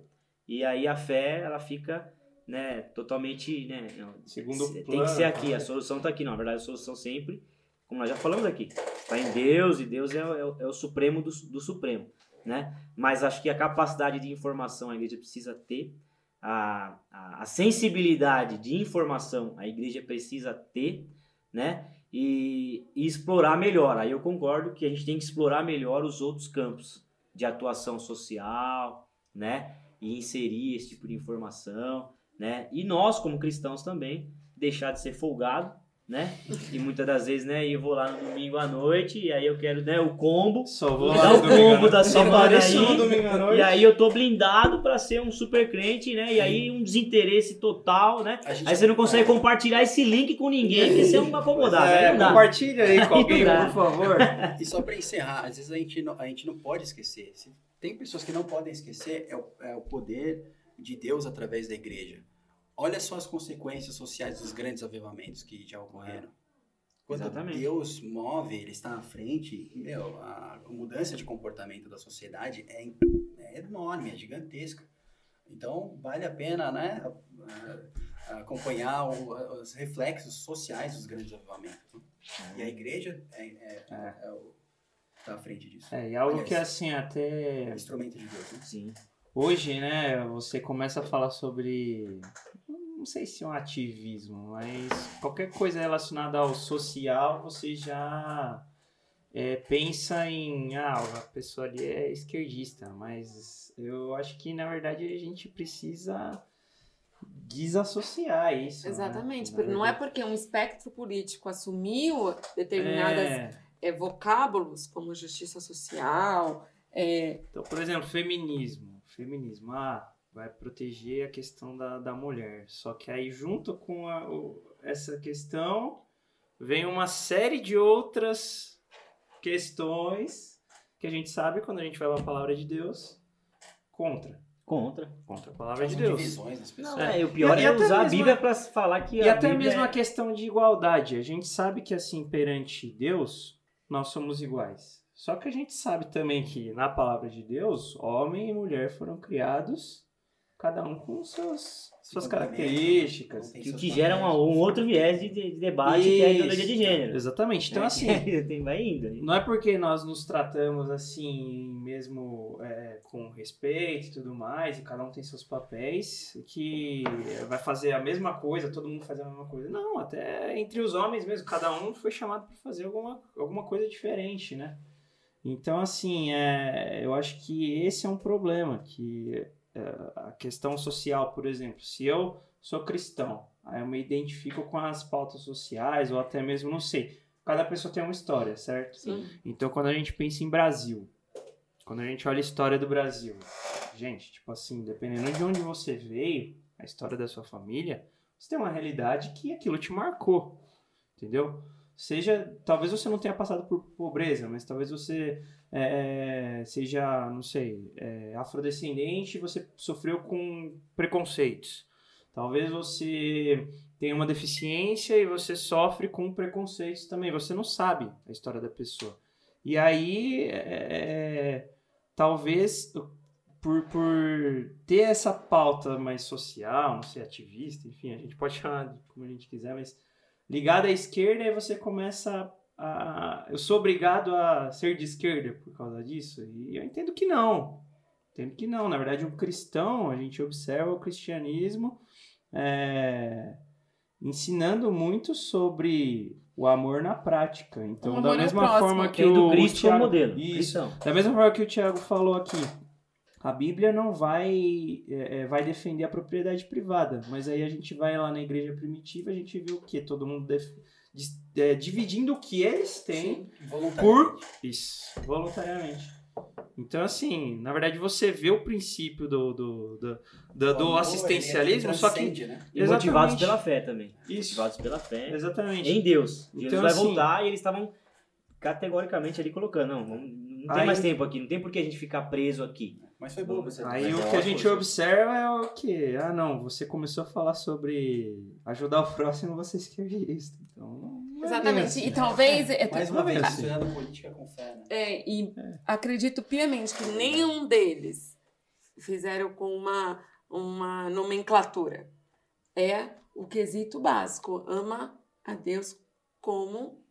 e aí a fé ela fica né, totalmente né, Segundo tem plano. que ser aqui, a solução está aqui, não, na verdade a solução sempre, como nós já falamos aqui, está em Deus e Deus é, o- é é o supremo do, do supremo, né? Mas acho que a capacidade de informação a igreja precisa ter, a, a, a sensibilidade de informação a igreja precisa ter, né? E, e explorar melhor. Aí eu concordo que a gente tem que explorar melhor os outros campos de atuação social, né? E inserir esse tipo de informação, né? E nós, como cristãos também, deixar de ser folgado, né? E muitas das vezes, né? Eu vou lá no domingo à noite e aí eu quero, né? O combo. Só vou Dá lá o combo da semana aí, no domingo à noite. E aí eu tô blindado pra ser um super crente, né? E aí um desinteresse total, né? Aí você não consegue compartilhar esse link com ninguém, porque você é um acomodado. É, compartilha aí com alguém, por favor. E só para encerrar, às vezes a gente não, a gente não pode esquecer. Se tem pessoas que não podem esquecer, é o, é o poder de Deus através da igreja. Olha só as consequências sociais dos grandes avivamentos que já ocorreram. Quando Exatamente. Deus move, ele está à frente, meu, a mudança de comportamento da sociedade é, é enorme, é gigantesca. Então, vale a pena, né, acompanhar o- os reflexos sociais dos grandes avivamentos. E a igreja é, é, é o- tá à frente disso. É, e algo Aliás, que assim, é até instrumento de Deus. Né? Sim. Hoje, né, você começa a falar sobre. Não sei se é um ativismo, mas qualquer coisa relacionada ao social, você já é, pensa em. Ah, a pessoa ali é esquerdista, mas eu acho que na verdade a gente precisa desassociar isso. né? Exatamente, porque não é porque um espectro político assumiu determinadas É, é, vocábulos, como justiça social, É, Então, por exemplo, feminismo. Feminismo, ah, vai proteger a questão da, da mulher. Só que aí, junto com a- o- essa questão, vem uma série de outras questões que a gente sabe quando a gente vai para a palavra de Deus contra. Contra. Contra a palavra de Deus. divisões. Não, é, e o pior E- e é até usar a mesmo Bíblia a- pra falar que E a até Bíblia mesmo é... a questão de igualdade. A gente sabe que, assim, perante Deus, nós somos iguais. Só que a gente sabe também que, na palavra de Deus, homem e mulher foram criados, cada um com suas, Se suas características. que, seus que gera papéis. um outro viés de, de debate que é a ideologia de Isso. gênero. Exatamente. Então, É, assim, vai indo. não é porque nós nos tratamos assim, mesmo é, com respeito e tudo mais, e cada um tem seus papéis, que vai fazer a mesma coisa, todo mundo faz a mesma coisa. Não, até entre os homens mesmo, cada um foi chamado para fazer alguma, alguma coisa diferente, né? Então, assim, é, eu acho que esse é um problema, que é, a questão social, por exemplo, se eu sou cristão, aí eu me identifico com as pautas sociais, ou até mesmo, não sei, cada pessoa tem uma história, certo? sim. Então, quando a gente pensa em Brasil, quando a gente olha a história do Brasil, gente, tipo assim, dependendo de onde você veio, a história da sua família, você tem uma realidade que aquilo te marcou, entendeu? Seja, talvez você não tenha passado por pobreza, mas talvez você é, seja, não sei, é, afrodescendente e você sofreu com preconceitos. Talvez você tenha uma deficiência e você sofre com preconceitos também. Você não sabe a história da pessoa. E aí, é, talvez por, por ter essa pauta mais social, não sei, ativista, enfim, a gente pode chamar como a gente quiser, mas ligada à esquerda, aí você começa a. Eu sou obrigado a ser de esquerda por causa disso? E eu entendo que não. Entendo que não. Na verdade, um cristão, a gente observa o cristianismo é, ensinando muito sobre o amor na prática. Então, O da mesma próximo. forma que Tendo o Cristo como Thiago- modelo. Isso. Cristão. Da mesma forma que o Thiago falou aqui, a Bíblia não vai, é, é, vai defender a propriedade privada, mas aí a gente vai lá na igreja primitiva, a gente vê o que? Todo mundo def- é, dividindo o que eles têm por isso, voluntariamente. Então, assim, na verdade você vê o princípio do, do, do, do- do assistencialismo, só que. Né? E motivados pela fé também. Isso, Motivados pela fé. exatamente. Em Deus. Jesus Então, vai assim- voltar e eles estavam categoricamente ali colocando. Não, vamos- não tem Aí- mais tempo aqui, não tem por que a gente ficar preso aqui. Mas foi bom você Aí o é que a ótimo gente você- observa é o que? Ah, não, você começou a falar sobre ajudar o próximo, você é esquerdista. Então, não é Exatamente. assim. E talvez. é, Mais uma vez, estudando política com fé, né? É, e acredito piamente que nenhum deles fizeram com uma, uma nomenclatura. É o quesito básico. Ama a Deus como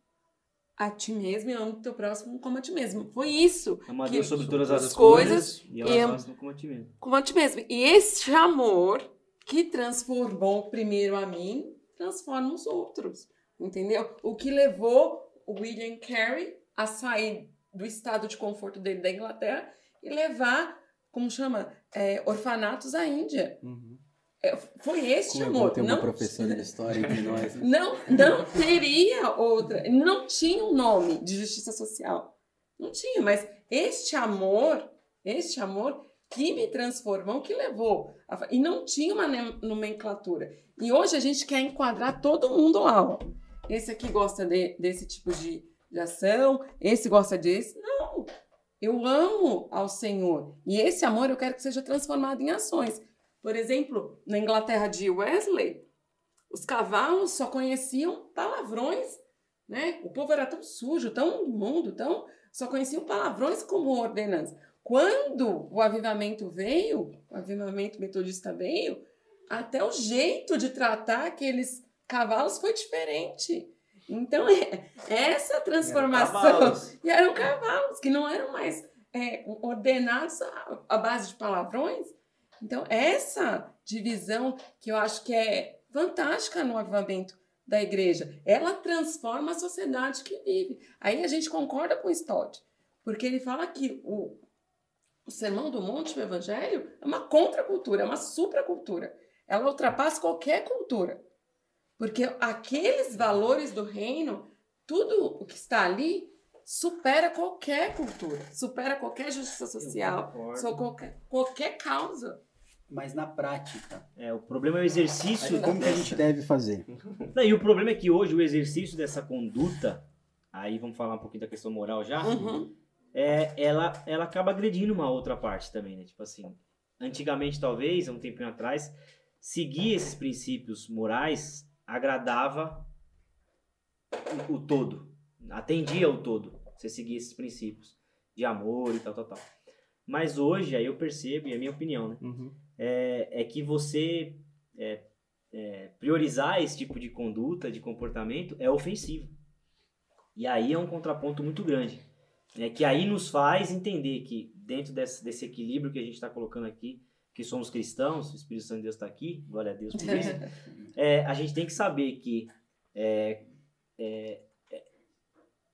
a ti mesmo e ama o teu próximo como a ti mesmo. Foi isso, Ama a Que Deus sobre todas as coisas coisas e e- ama a como a ti mesmo. como a ti mesmo. E esse amor que transformou primeiro a mim, transforma os outros. Entendeu? O que levou o William Carey a sair do estado de conforto dele da Inglaterra e levar, como chama, é, orfanatos à Índia. Uhum. É, foi este Como é amor. uma Não, professora de história entre nós. né? não, não teria outra. Não tinha um nome de justiça social. Não tinha, mas este amor, este amor que me transformou, que levou. a e não tinha uma nomenclatura. E hoje a gente quer enquadrar todo mundo lá. Esse aqui gosta de- desse tipo de, de ação, esse gosta desse. Não! Eu amo ao Senhor. E esse amor eu quero que seja transformado em ações. Por exemplo, na Inglaterra de Wesley, os cavalos só conheciam palavrões, né? O povo era tão sujo, tão imundo, tão só conheciam palavrões como ordenança. Quando o avivamento veio, o avivamento metodista veio, até o jeito de tratar aqueles cavalos foi diferente. Então, é- essa transformação. cavalos. E eram cavalos, que não eram mais é, ordenados à base de palavrões. Então, essa divisão que eu acho que é fantástica no avivamento da igreja, ela transforma a sociedade que vive. Aí a gente concorda com o Stott, porque ele fala que o, o Sermão do Monte, o Evangelho, é uma contracultura, é uma supracultura. Ela ultrapassa qualquer cultura. Porque aqueles valores do reino, tudo o que está ali, supera qualquer cultura, supera qualquer justiça social, qualquer, qualquer causa. Mas na prática, É, o problema é o exercício. como que a gente deve fazer? Não, e o problema é que hoje o exercício dessa conduta, aí vamos falar um pouquinho da questão moral já, Uhum. é, ela, ela acaba agredindo uma outra parte também, né? Tipo assim, antigamente talvez, há um tempinho atrás, seguir esses princípios morais agradava o, o todo, atendia o todo, você seguir esses princípios de amor e tal, tal, tal. Mas hoje, aí eu percebo, e é a minha opinião, né? Uhum. É, é que você é, é, priorizar esse tipo de conduta, de comportamento, é ofensivo. E aí é um contraponto muito grande. Né, que aí nos faz entender que dentro desse, desse equilíbrio que a gente está colocando aqui, que somos cristãos, o Espírito Santo de Deus está aqui, glória a Deus por isso, é, a gente tem que saber que é, é, é,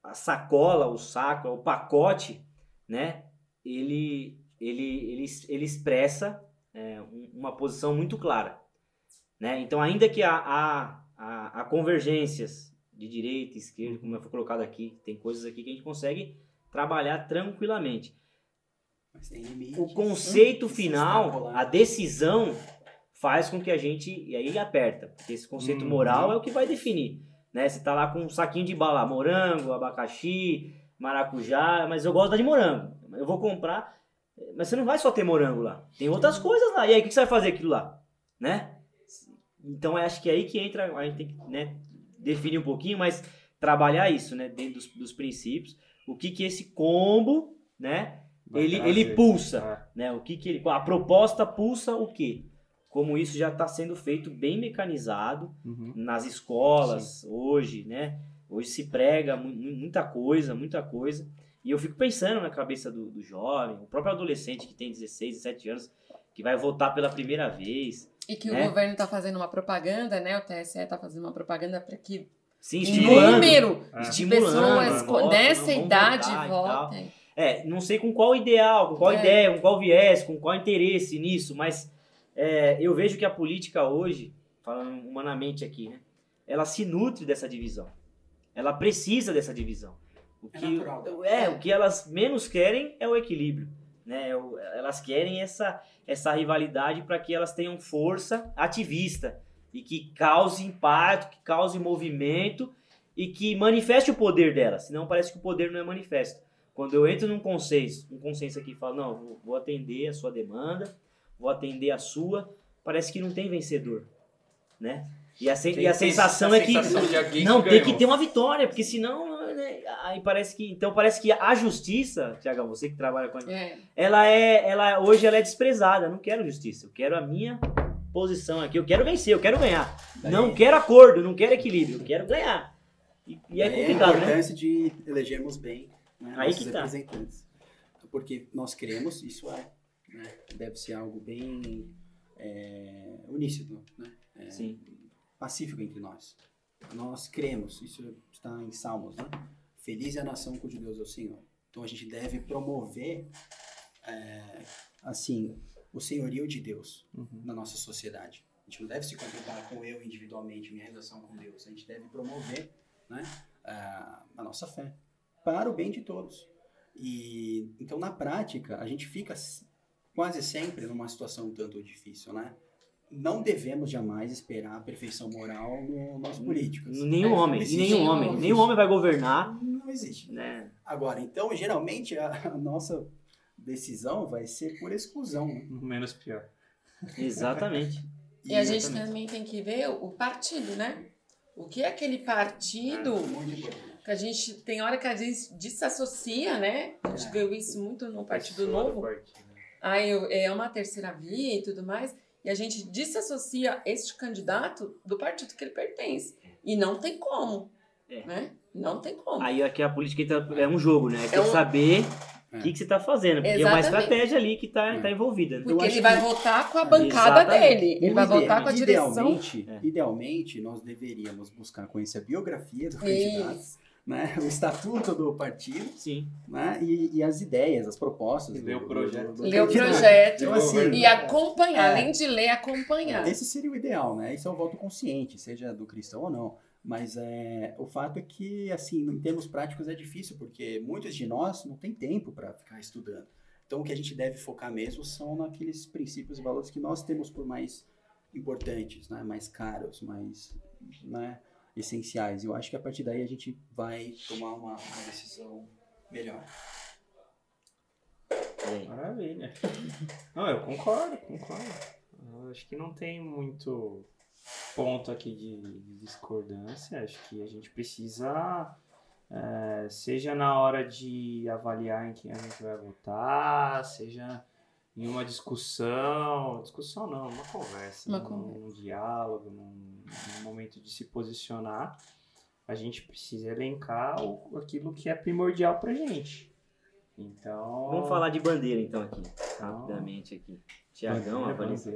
a sacola, o saco, o pacote, né, ele, ele, ele, ele expressa é, um- uma posição muito clara. Né? Então, ainda que há, há, há, convergências de direita e esquerda, como foi colocado aqui, tem coisas aqui que a gente consegue trabalhar tranquilamente. O conceito Se final, a decisão, faz com que a gente. E aí aperta. Porque esse conceito Uhum. moral é o que vai definir. Né? Você tá lá com um saquinho de bala, morango, abacaxi, maracujá, mas eu gosto da de morango. Eu vou comprar. Mas você não vai só ter morango lá. Tem outras coisas lá. E aí, o que você vai fazer aquilo lá? Né? Então, eu acho que é aí que entra. A gente tem que né, definir um pouquinho, mas trabalhar isso, né? Dentro dos, dos princípios. O que que esse combo, né? Vai ele, trazer. ele pulsa Ah. né? O que que ele, a proposta pulsa o quê? Como isso já está sendo feito bem mecanizado Uhum. nas escolas hoje, né? Hoje se prega mu- mu- muita coisa, muita coisa. E eu fico pensando na cabeça do, do jovem, o próprio adolescente que tem 16, 17 anos, que vai votar pela primeira vez. E que né? o governo está fazendo uma propaganda, né? O TSE está fazendo uma propaganda para que Sim, estimulando. número de Estimulando, pessoas votam, dessa idade e votem. É, não sei com qual ideal, com qual É. ideia, com qual viés, com qual interesse nisso, mas é, eu vejo que a política hoje, falando humanamente aqui, né, ela se nutre dessa divisão. Ela precisa dessa divisão. O É que, natural. é, o que elas menos querem é o equilíbrio. Né? É Elas querem essa, essa rivalidade para que elas tenham força ativista e que cause impacto, que cause movimento e que manifeste o poder delas. Senão parece que o poder não é manifesto. Quando eu entro num consenso, um consenso aqui e falo, não, vou, vou atender a sua demanda, vou atender a sua, parece que não tem vencedor, né? E a, sen- e a sensação essa é que sensação alguém não que tem que ter uma vitória, porque senão né, aí parece que então parece que a justiça, Tiagão, você que trabalha com a É. ela é ela hoje ela é desprezada. Eu não quero justiça, eu quero a minha posição aqui, eu quero vencer, eu quero ganhar. Daí- Não quero acordo, não quero equilíbrio, eu quero ganhar. E, e é Daí complicado, a né? importância de elegermos bem né, Aí nossos que tá. representantes. Porque nós queremos, isso é, né, deve ser algo bem é, uníssono, né, é, Sim. pacífico entre nós. Nós cremos, isso está em Salmos, né? Feliz é a nação cujo Deus é o Senhor. Então a gente deve promover, é, assim, o senhorio de Deus Uhum. na nossa sociedade. A gente não deve se contentar com eu individualmente, minha relação com Deus. A gente deve promover né, a, a nossa fé para o bem de todos. E então na prática a gente fica quase sempre numa situação um tanto difícil, né? Não devemos jamais esperar a perfeição moral no- nos políticos. Nenhum É, homem, existe, nenhum homem, existe. nenhum homem vai governar, Não existe. né? Agora, então, geralmente a, a nossa decisão vai ser por exclusão. Né? Menos pior. Exatamente. E a gente Exatamente. também tem que ver o partido, né? O que é aquele partido importante. que a gente tem hora que a gente desassocia, né? A gente É. viu isso muito no Partido Novo. partido. Aí eu- é uma terceira via e tudo mais. E a gente desassocia este candidato do partido que ele pertence. E não tem como. É. Né? Não tem como. Aí aqui a política é um jogo, né? É que um- saber É. o que, que você tá fazendo. Porque é uma Exatamente. estratégia ali que tá, É. tá envolvida. né? Eu Porque acho ele vai que- votar com a É, bancada exatamente. dele. Ele vai ide- votar com a direção. Idealmente, É. idealmente, nós deveríamos buscar conhecer a biografia do candidato, Isso. Né? o estatuto do partido Sim. né? e, e as ideias, as propostas. Do- ler o do- projeto. do- do Ler o projeto. Então, assim, E acompanhar, É. além de ler, acompanhar. Esse seria o ideal, né? Isso é o voto consciente, seja do cristão ou não. Mas é, o fato é que, assim, em termos práticos é difícil, porque muitos de nós não tem tempo para ficar estudando. Então, o que a gente deve focar mesmo são naqueles princípios e valores que nós temos por mais importantes, né? mais caros, mais né? Essenciais. Eu acho que a partir daí a gente vai tomar uma, uma decisão melhor. Maravilha. Não, eu concordo, concordo. Eu acho que não tem muito ponto aqui de discordância. Acho que a gente precisa, é, seja na hora de avaliar em quem a gente vai votar, seja em uma discussão, discussão não, uma conversa, Uma num, conversa. num diálogo, num, num momento de se posicionar, a gente precisa elencar o, aquilo que é primordial pra gente. Então. Vamos falar de bandeira então aqui, rapidamente aqui. Tiagão.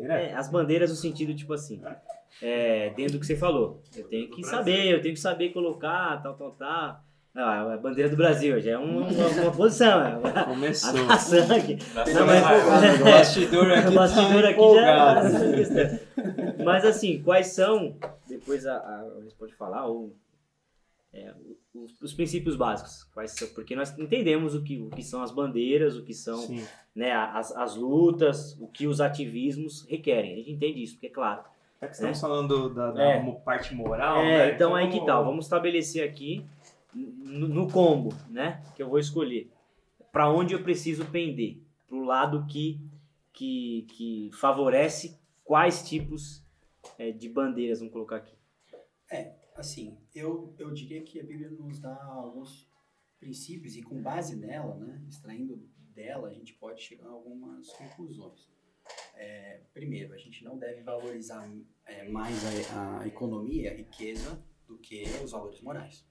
É, as bandeiras no sentido, tipo assim, é, dentro do que você falou. Eu tenho que saber, eu tenho que saber colocar, tal, tal, tal. Ah, a bandeira do Brasil já é uma, uma, uma posição. É. Começou. A nação aqui. Não, mas- mas o bastidor aqui, O bastidor tá aqui empolgado. já. Mas assim, quais são, depois a, a, você pode falar, ou, é, os, os princípios básicos? Quais são? Porque nós entendemos o que, o que são as bandeiras, o que são Sim. né, as, as lutas, o que os ativismos requerem. A gente entende isso, porque é claro. Já que estamos falando da, da É. parte moral, é, né? então aí que tal? Vamos estabelecer aqui no, combo, né? Que eu vou escolher. Para onde eu preciso pender? Para o lado que, que, que favorece quais tipos é, de bandeiras, vamos colocar aqui. Assim, eu, eu diria que a Bíblia nos dá alguns princípios e com base nela, né, extraindo dela, a gente pode chegar a algumas conclusões. É, primeiro, a gente não deve valorizar é, mais a, a economia, a riqueza, do que os valores morais.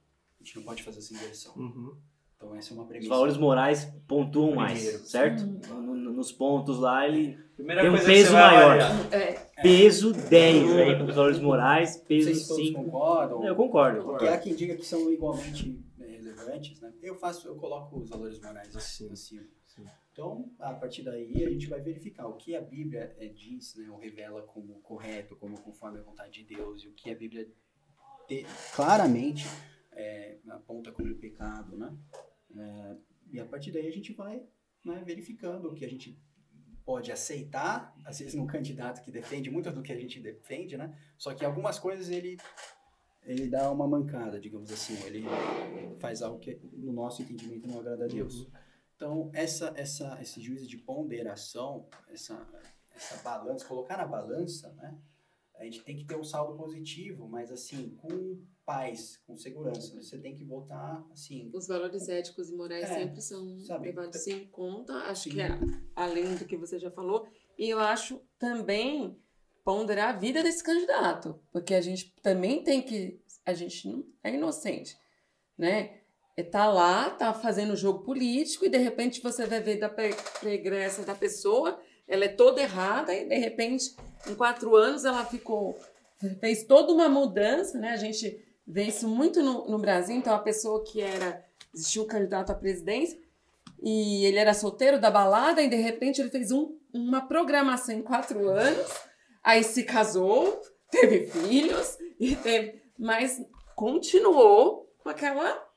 A gente não pode fazer essa inversão. Uhum. Então, essa é uma Os premissa. valores morais pontuam mais, certo? No- no- nos pontos lá, ele Primeira Tem um peso maior. É, peso 10 aí para os valores morais, peso todos 5. concordam. Eu concordo. Porque há quem diga que são igualmente é, relevantes, né? Eu faço, eu coloco os valores morais Acima. acima. Sim. Então, a partir daí, a gente vai verificar o que a Bíblia é, diz, né, ou revela como correto, como conforme a vontade de Deus, e o que a Bíblia te- claramente é, aponta como pecado, né? É, e a partir daí a gente vai né, verificando o que a gente pode aceitar, às vezes num candidato que defende muito do que a gente defende, né? Só que algumas coisas ele ele dá uma mancada, digamos assim, ele faz algo que no nosso entendimento não agrada a Deus. Então, essa, essa, esse juízo de ponderação, essa, essa balança, colocar na balança, né? A gente tem que ter um saldo positivo, mas assim, com paz, com segurança. Você tem que votar, assim, os valores éticos e morais É, sempre são sabe, levados em conta. Acho Sim. que é além do que você já falou. E eu acho também ponderar a vida desse candidato. Porque a gente também tem que. A gente não é inocente, né? É tá lá, tá fazendo jogo político e de repente você vai ver da pre- pregressa da pessoa, ela é toda errada e de repente em quatro anos ela ficou fez toda uma mudança, né? A gente vê isso muito no, no Brasil. Então a pessoa que era existia um candidato à presidência e ele era solteiro da balada e de repente ele fez um, uma programação em quatro anos, aí se casou, teve filhos e teve, mas continuou com aquela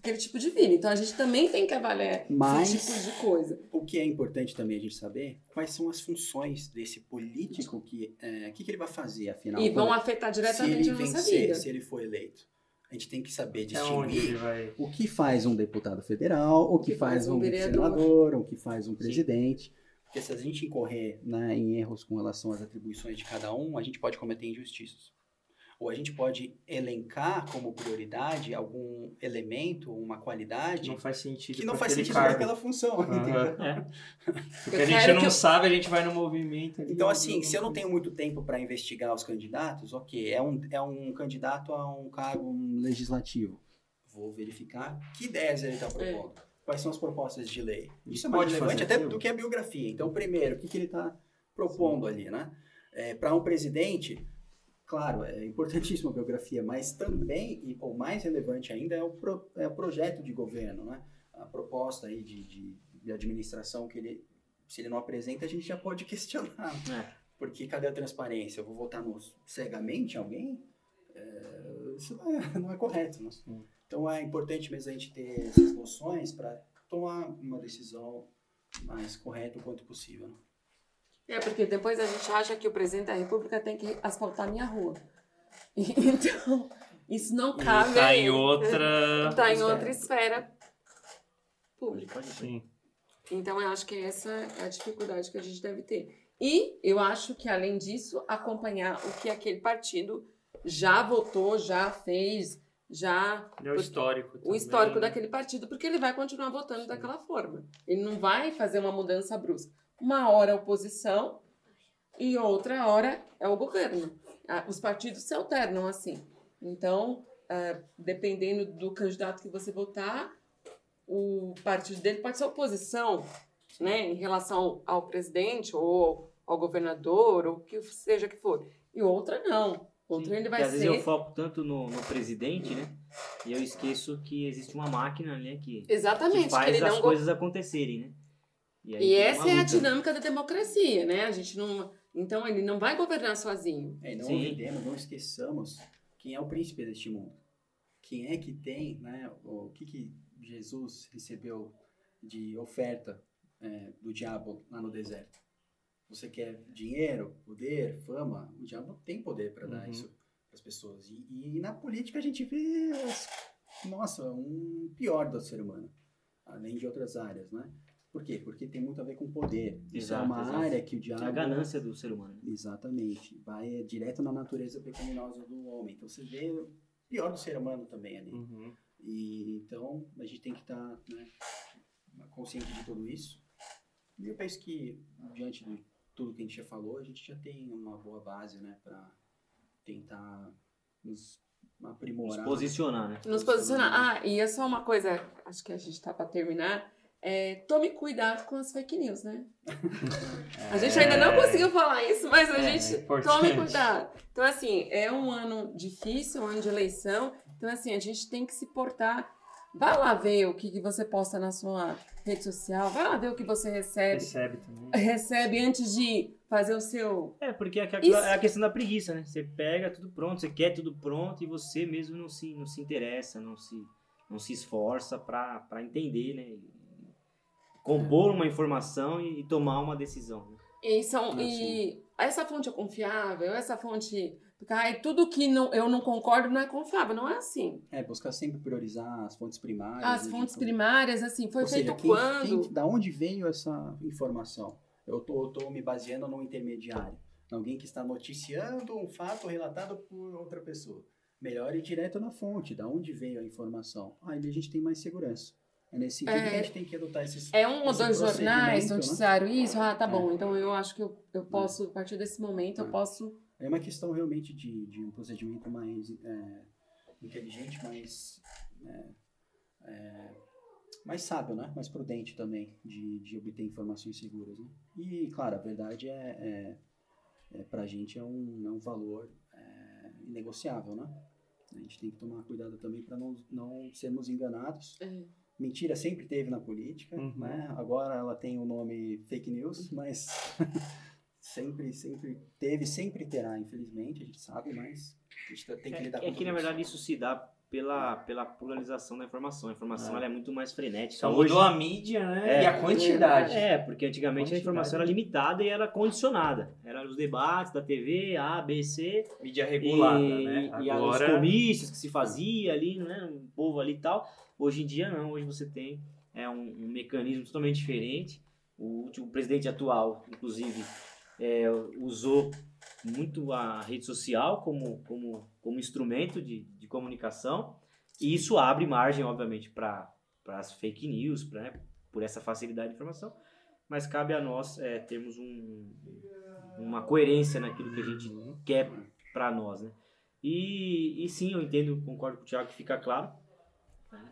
aquele tipo de vida. Então a gente também tem que avaliar Mas- esse tipo de coisa. O que é importante também a gente saber quais são as funções desse político que é, o que, que ele vai fazer afinal E vão quando- afetar se diretamente ele a nossa vencer, vida. se ele for eleito. A gente tem que saber distinguir vai. o que faz um deputado federal, o que, faz, um vereador. senador, o que faz um presidente. Porque se a gente incorrer né, em erros com relação às atribuições de cada um, a gente pode cometer injustiças. Ou a gente pode elencar como prioridade algum elemento, uma qualidade Não faz sentido. que não faz sentido para aquela função, entendeu? É. Porque Eu a gente não que eu- sabe, a gente vai no movimento. Então, assim, se eu não tenho muito tempo para investigar os candidatos, ok, é um, é um candidato a um cargo legislativo. Vou verificar que ideias ele está propondo. Quais são as propostas de lei. Isso é mais Pode relevante fazer até aquilo? do que a biografia. Então, primeiro, o que, que ele está propondo ali, né? para um presidente, claro, é importantíssima a biografia, mas também, e o mais relevante ainda, é o, pro- é o projeto de governo, né? A proposta aí de, de, de administração que ele, se ele não apresenta, a gente já pode questionar. É. Porque cadê a transparência? Eu vou votar no, cegamente alguém? é, isso não é, não é correto. Né? Então é importante mesmo a gente ter essas noções para tomar uma decisão mais correta o quanto possível. Né? É, porque depois a gente acha que o presidente da república tem que asfaltar a minha rua. Então, isso não cabe. Está em outra. Está em outra esfera pública. Sim. Então, eu acho que essa é a dificuldade que a gente deve ter. E eu acho que, além disso, acompanhar o que aquele partido já votou, já fez, já. É o histórico. O também. histórico daquele partido, porque ele vai continuar votando daquela forma. Ele não vai fazer uma mudança brusca. Uma hora é oposição e outra hora é o governo. Os partidos se alternam assim. Então, ah, dependendo do candidato que você votar, o partido dele pode ser oposição, né, em relação ao presidente ou ao governador ou o que seja que for. E outra não. Outra ele vai às ser vezes eu foco tanto no, no presidente, né? E eu esqueço que existe uma máquina, né? Que, que exatamente que, faz ele as coisas acontecerem, né? Aí E essa é a dinâmica da democracia, né? A gente não. Então ele não vai governar sozinho. É, e não Sim. olvidemos, não esqueçamos quem é o príncipe deste mundo. Quem é que tem, né, o que, que Jesus recebeu de oferta é, do diabo lá no deserto? Você quer dinheiro, poder, fama? O diabo tem poder para dar Uhum. isso para as pessoas. E, e na política a gente vê, nossa, um pior do ser humano, além de outras áreas, né? Por quê? Porque tem muito a ver com poder. Isso é Exato, uma exato. área que o diabo É a ganância do ser humano. né? Exatamente. Vai é, direto na natureza pecaminosa do homem. Então você vê o pior do ser humano também ali. Uhum. E então a gente tem que estar né, consciente de tudo isso. E eu penso que diante de tudo que a gente já falou, a gente já tem uma boa base, né, para tentar nos Nos aprimorar. posicionar, né? Nos posicionar. Ah, e é só uma coisa, acho que a gente tá para terminar. É, tome cuidado com as fake news, né? A gente ainda não conseguiu falar isso, mas a É, gente é tome cuidado. Então, assim, é um ano difícil, um ano de eleição. Então, assim, a gente tem que se portar. Vai lá ver o que, que você posta na sua rede social, vai lá ver o que você recebe. Recebe também. Recebe antes de fazer o seu. É, porque é, Isso- é a questão da preguiça, né? Você pega tudo pronto, você quer tudo pronto e você mesmo não se, não se interessa, não se, não se esforça pra entender, né? Compor uma informação e, e tomar uma decisão. Né? E, são, e essa fonte é confiável, essa fonte. Ai, tudo que não, eu não concordo não é confiável, não é assim. É, buscar sempre priorizar as fontes primárias. As né, fontes de- primárias, assim, foi Ou feito seja, quem, quando? quem- da onde veio essa informação? Eu tô, eu tô me baseando num intermediário, alguém que está noticiando um fato relatado por outra pessoa. Melhor ir direto na fonte, da onde veio a informação. Aí a gente tem mais segurança. É nesse sentido É. que a gente tem que adotar esses. É um ou dois jornais, procedimento, né? noticiário isso? Ah, tá É. bom. Então eu acho que eu, eu posso, a partir desse momento, eu É. posso. É uma questão realmente de, de um procedimento mais é, inteligente, mais, é, é, mais sábio, né? mais prudente também de, de obter informações seguras. Né? E, claro, a verdade é, é, é para a gente é um, é um valor é, inegociável. Né? A gente tem que tomar cuidado também para não, não sermos enganados. É. Mentira sempre teve na política, Uhum. né? agora ela tem o nome fake news, mas sempre, sempre teve, sempre terá, infelizmente, a gente sabe, mas a gente tem que lidar É, com é que na verdade isso se dá pela, pela pluralização da informação. A informação É. ela é muito mais frenética. Só Hoje, mudou a mídia, né? É. e a quantidade. É, porque antigamente a Quantidade. informação era limitada e era condicionada. Eram os debates da TV, A, B, C, Mídia regulada, e, né? e Agora. os comícios que se fazia ali, né? O povo ali e tal. Hoje em dia não, hoje você tem é, um, um mecanismo totalmente diferente. O último presidente atual, inclusive, é, usou muito a rede social como, como, como instrumento de, de comunicação. E isso abre margem, obviamente, para as fake news, pra, né, por essa facilidade de informação. Mas cabe a nós é, termos um, uma coerência naquilo que a gente quer para nós, né? E, e sim, eu entendo, concordo com o Thiago, que fica claro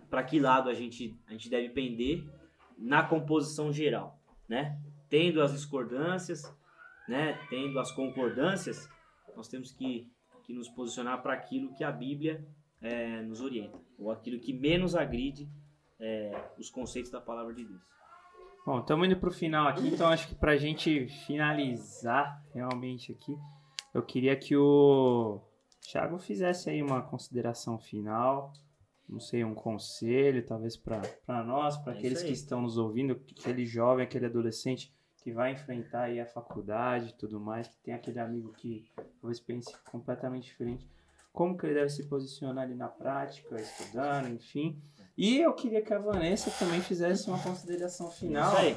para que lado a gente, a gente deve pender na composição geral, né? Tendo as discordâncias, né? Tendo as concordâncias, nós temos que, que nos posicionar para aquilo que a Bíblia é, nos orienta, ou aquilo que menos agride é, os conceitos da palavra de Deus. Bom, estamos indo pro final aqui, então acho que pra gente finalizar realmente aqui, eu queria que o Thiago fizesse aí uma consideração final, não sei, um conselho, talvez para nós, para É aqueles que estão nos ouvindo, aquele jovem, aquele adolescente que vai enfrentar aí a faculdade e tudo mais, que tem aquele amigo que talvez pense completamente diferente. Como que ele deve se posicionar ali na prática, estudando, enfim. E eu queria que a Vanessa também fizesse uma consideração final. Isso aí.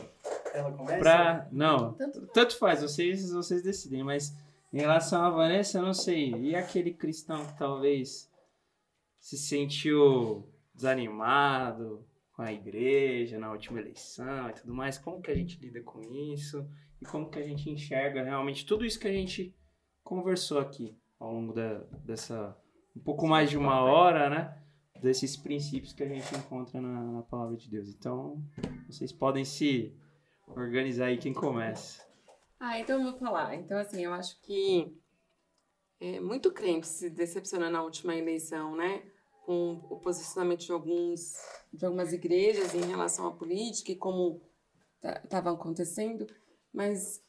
Ela começa? Pra... Não, Tanto- tanto faz, vocês, vocês decidem, mas em relação a Vanessa, eu não sei. E aquele cristão que talvez se sentiu desanimado com a igreja na última eleição e tudo mais, como que a gente lida com isso? E como que a gente enxerga realmente tudo isso que a gente conversou aqui ao longo da, dessa um pouco mais de uma hora, né? Desses princípios que a gente encontra na, na palavra de Deus. Então, vocês podem se organizar aí quem começa. Ah, então eu vou falar. Então, assim, eu acho que é, muito crente se decepciona na última eleição, né? Com o posicionamento de, alguns, de algumas igrejas em relação à política e como estava acontecendo. Mas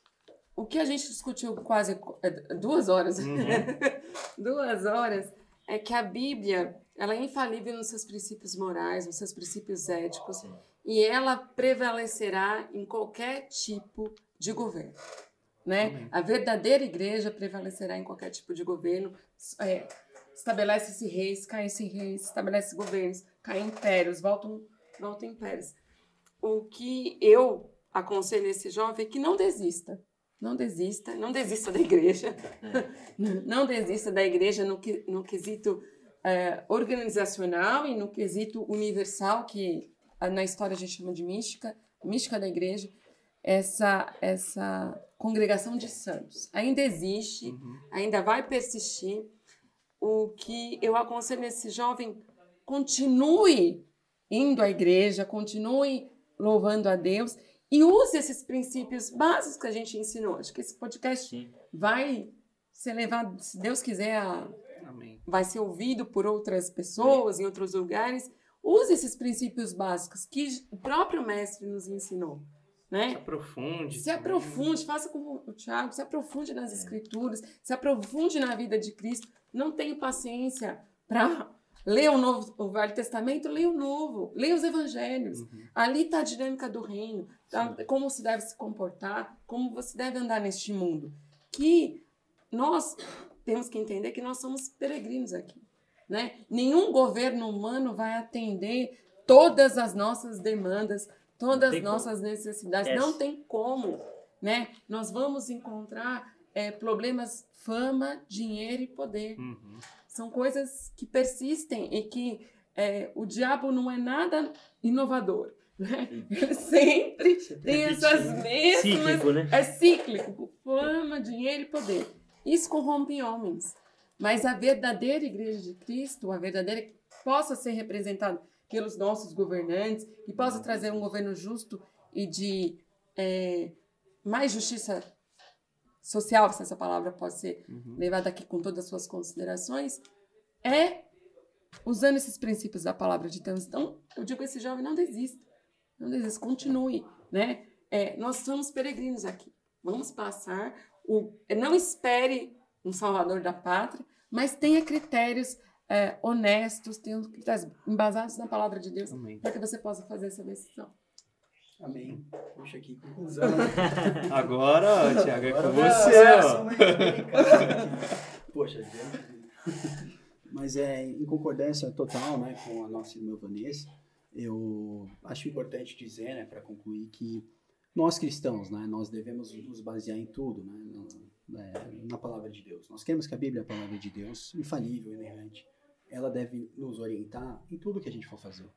o que a gente discutiu quase é, duas horas, Uhum. duas horas, é que a Bíblia ela é infalível nos seus princípios morais, nos seus princípios éticos, e ela prevalecerá em qualquer tipo de governo. Né? Amém. A verdadeira igreja prevalecerá em qualquer tipo de governo. É, Estabelece-se reis, caem-se reis, estabelece governos, caem impérios, voltam, voltam impérios. O que eu aconselho esse jovem é que não desista. Não desista, não desista da igreja. não desista da igreja no, que, no quesito é, organizacional e no quesito universal, que na história a gente chama de mística, mística da igreja, essa, essa congregação de santos. Ainda existe, Uhum. ainda vai persistir. O que eu aconselho esse jovem, continue indo à igreja, continue louvando a Deus e use esses princípios básicos que a gente ensinou. Acho que esse podcast Sim. vai ser levado, se Deus quiser, a, vai ser ouvido por outras pessoas em outros lugares. Use esses princípios básicos que o próprio mestre nos ensinou, Se né? aprofunde. Se também. aprofunde, faça como o Tiago, se aprofunde nas escrituras, se aprofunde na vida de Cristo. Não tenha paciência para ler o Novo, o Velho Testamento, leia o Novo, leia os Evangelhos. Uhum. Ali está a dinâmica do reino, tá? como se deve se comportar, como você deve andar neste mundo. Que nós temos que entender que nós somos peregrinos aqui. Né? Nenhum governo humano vai atender todas as nossas demandas, todas as tem como. nossas necessidades. Yes. Não tem como. Né? Nós vamos encontrar é, problemas, fama, dinheiro e poder Uhum. são coisas que persistem e que é, o diabo não é nada inovador. Né? Ele sempre tem essas mesmas. Cíclico, né? É cíclico: fama, dinheiro e poder. Isso corrompe homens. Mas a verdadeira igreja de Cristo, a verdadeira que possa ser representada pelos nossos governantes, que possa trazer um governo justo e de é, mais justiça social, se essa palavra pode ser Uhum. levada aqui com todas as suas considerações, é usando esses princípios da palavra de Deus. Então, eu digo a esse jovem, não desista. Não desista, continue, né? É, nós somos peregrinos aqui. Vamos passar. O, não espere um salvador da pátria, mas tenha critérios é, honestos, tenha critérios embasados na palavra de Deus, para que você possa fazer essa decisão. Amém. Puxa aqui, conclusão. Agora, ó, Thiago, é com você, ó. delicada aqui. Poxa, Deus. Mas é em concordância total né, com a nossa irmã Vanessa, eu acho importante dizer, né, para concluir, que nós cristãos, né, nós devemos nos basear em tudo, né, na, é, na palavra de Deus. Nós queremos que a Bíblia é a palavra de Deus, infalível, inerrante. Ela deve nos orientar em tudo que a gente for fazer.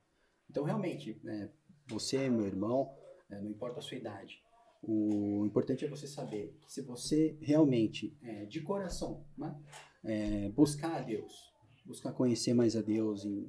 Então, realmente, é, você, meu irmão, é, não importa a sua idade, o importante é você saber que se você realmente, é, de coração, né, é, buscar a Deus, buscar conhecer mais a Deus, em-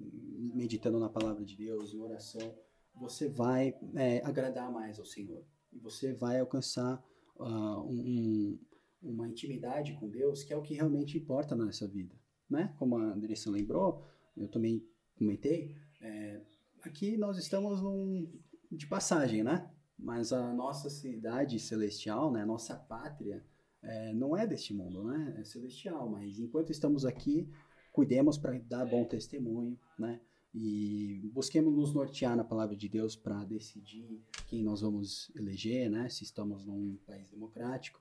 meditando na palavra de Deus, em oração, você vai é, agradar mais ao Senhor. E você vai alcançar ah, um- um- uma intimidade com Deus, que é o que realmente importa nessa vida. Né? Como a Andressa lembrou, eu também comentei, é, aqui nós estamos num, de passagem, né? Mas a nossa cidade celestial, né, nossa pátria, é, não é deste mundo, né? É celestial, mas enquanto estamos aqui, cuidemos para dar bom testemunho, né? E busquemos nos nortear na palavra de Deus para decidir quem nós vamos eleger, né? Se estamos num país democrático,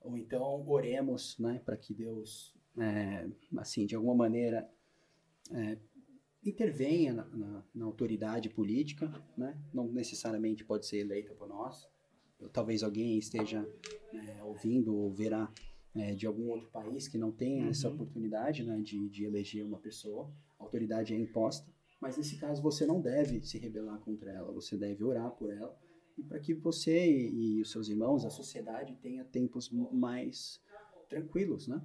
ou então oremos, né? Para que Deus, é, assim, de alguma maneira, é, intervenha na, na, na, autoridade política, né? Não necessariamente pode ser eleita por nós. Talvez alguém esteja é, ouvindo ou verá é, de algum outro país que não tenha uhum. essa oportunidade né, de, de eleger uma pessoa. A autoridade é imposta. Mas nesse caso você não deve se rebelar contra ela, você deve orar por ela e para que você e, e, os seus irmãos, a sociedade tenha tempos mais tranquilos, né?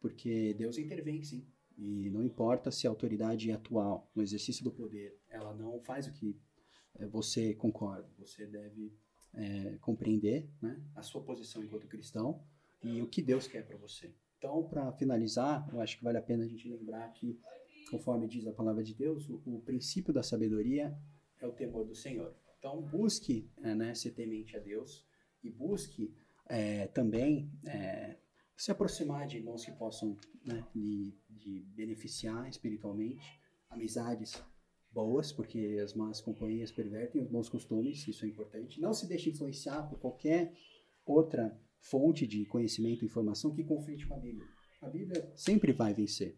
Porque Deus intervém, sim. E não importa se a autoridade atual, no exercício do poder, ela não faz o que é, você concorda. Você deve é, compreender né, a sua posição enquanto cristão e o que Deus quer para você. Então, para finalizar, eu acho que vale a pena a gente lembrar que, conforme diz a palavra de Deus, o, o princípio da sabedoria é o temor do Senhor. Então, busque é, né, ser temente a Deus e busque é, também é, se aproximar de irmãos que possam né, lhe, lhe beneficiar espiritualmente, amizades boas, porque as más companhias pervertem os bons costumes, isso é importante. Não se deixe influenciar por qualquer outra fonte de conhecimento e informação que conflite com a Bíblia. A Bíblia sempre vai vencer.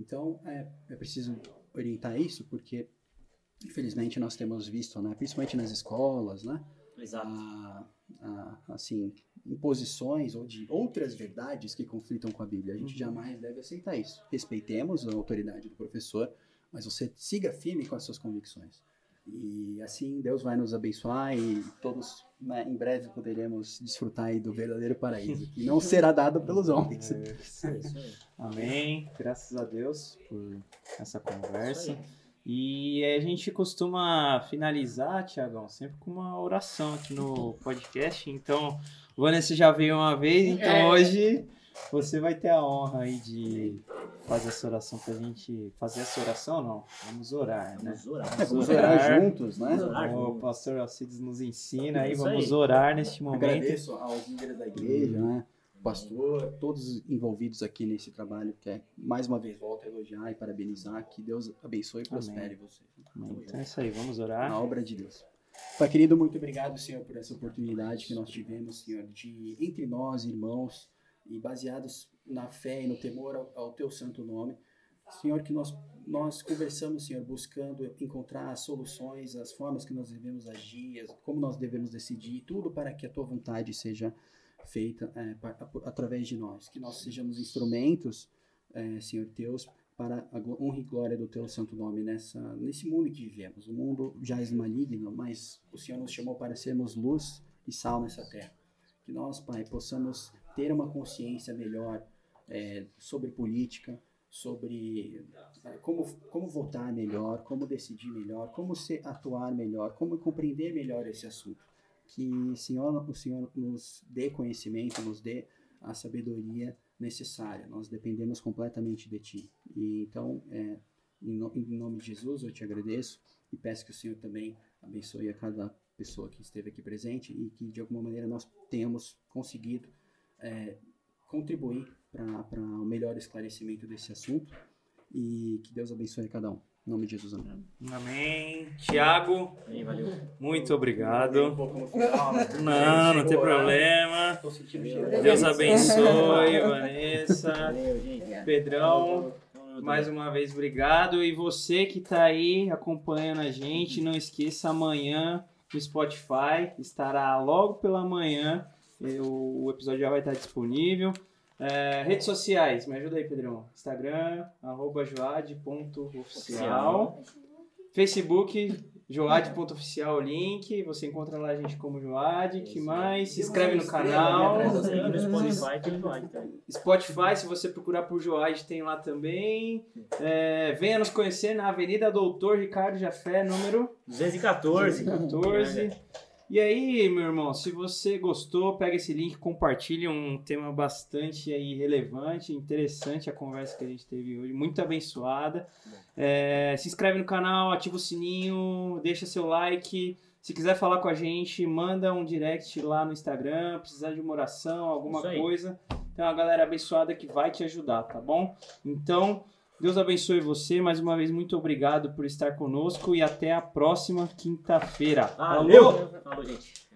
Então, é, é preciso orientar isso, porque, infelizmente, nós temos visto, né, principalmente nas escolas, né, Exato. A, assim, imposições ou de outras verdades que conflitam com a Bíblia. A gente uhum. jamais deve aceitar isso. Respeitemos a autoridade do professor, mas você siga firme com as suas convicções. E assim Deus vai nos abençoar e todos né, em breve poderemos desfrutar do verdadeiro paraíso, que não será dado pelos homens. É. Amém. Graças a Deus por essa conversa. E a gente costuma finalizar, Tiagão, sempre com uma oração aqui no podcast. Então, Vanessa já veio uma vez, então é. hoje você vai ter a honra aí de fazer essa oração pra gente. Fazer essa oração, não? Vamos orar, né? Vamos orar, é, vamos orar, orar juntos, né? o pastor Alcides nos ensina aí, vamos aí. orar neste momento. Agradeço aos líderes da igreja, né? Pastor, todos envolvidos aqui nesse trabalho, que é, mais uma vez, volto a elogiar e parabenizar, que Deus abençoe e prospere Amém. você. Amém. Então é isso aí, vamos orar. Na obra de Deus. Pai querido, muito obrigado, Senhor, por essa oportunidade que nós tivemos, Senhor, de, entre nós, irmãos, e baseados na fé e no temor ao, ao teu santo nome. Senhor, que nós, nós conversamos, Senhor, buscando encontrar as soluções, as formas que nós devemos agir, como nós devemos decidir, tudo para que a tua vontade seja feita é, através de nós. Que nós sejamos instrumentos, é, Senhor Deus, para a honra e glória do teu santo nome nessa, nesse mundo que vivemos. O mundo já é maligno, mas o Senhor nos chamou para sermos luz e sal nessa terra. Que nós, Pai, possamos ter uma consciência melhor é, sobre política, sobre é, como, como votar melhor, como decidir melhor, como se atuar melhor, como compreender melhor esse assunto. Que Senhor, o Senhor nos dê conhecimento, nos dê a sabedoria necessária. Nós dependemos completamente de Ti. E então, é, em, no, em nome de Jesus, eu te agradeço e peço que o Senhor também abençoe a cada pessoa que esteve aqui presente e que de alguma maneira nós tenhamos conseguido é, contribuir para o melhor esclarecimento desse assunto e que Deus abençoe cada um. Em nome de Jesus, amém. Amém. Tiago, valeu. muito obrigado. Não, não tem problema. Deus abençoe, Vanessa. Pedrão, mais uma vez obrigado. E você que está aí acompanhando a gente, não esqueça amanhã no Spotify, estará logo pela manhã o, episódio já vai estar disponível. É, redes sociais, me ajuda aí, Pedrão. Instagram, arroba joad.oficial. Facebook, joad.oficial link. Você encontra lá a gente como Joad. que mais? Se inscreve no canal. Spotify tem Joad Spotify, se você procurar por Joad, tem lá também. É, venha nos conhecer na Avenida Doutor Ricardo Jafé, número 214. 214. E aí, meu irmão, se você gostou, pega esse link, compartilha um tema bastante aí relevante, interessante a conversa que a gente teve hoje, muito abençoada. É, se inscreve no canal, ativa o sininho, deixa seu like, Se quiser falar com a gente, manda um direct lá no Instagram, precisar de uma oração, alguma coisa. Tem uma galera abençoada que vai te ajudar, tá bom? Então, Deus abençoe você. Mais uma vez, muito obrigado por estar conosco e até a próxima quinta-feira. Valeu! Falou, gente.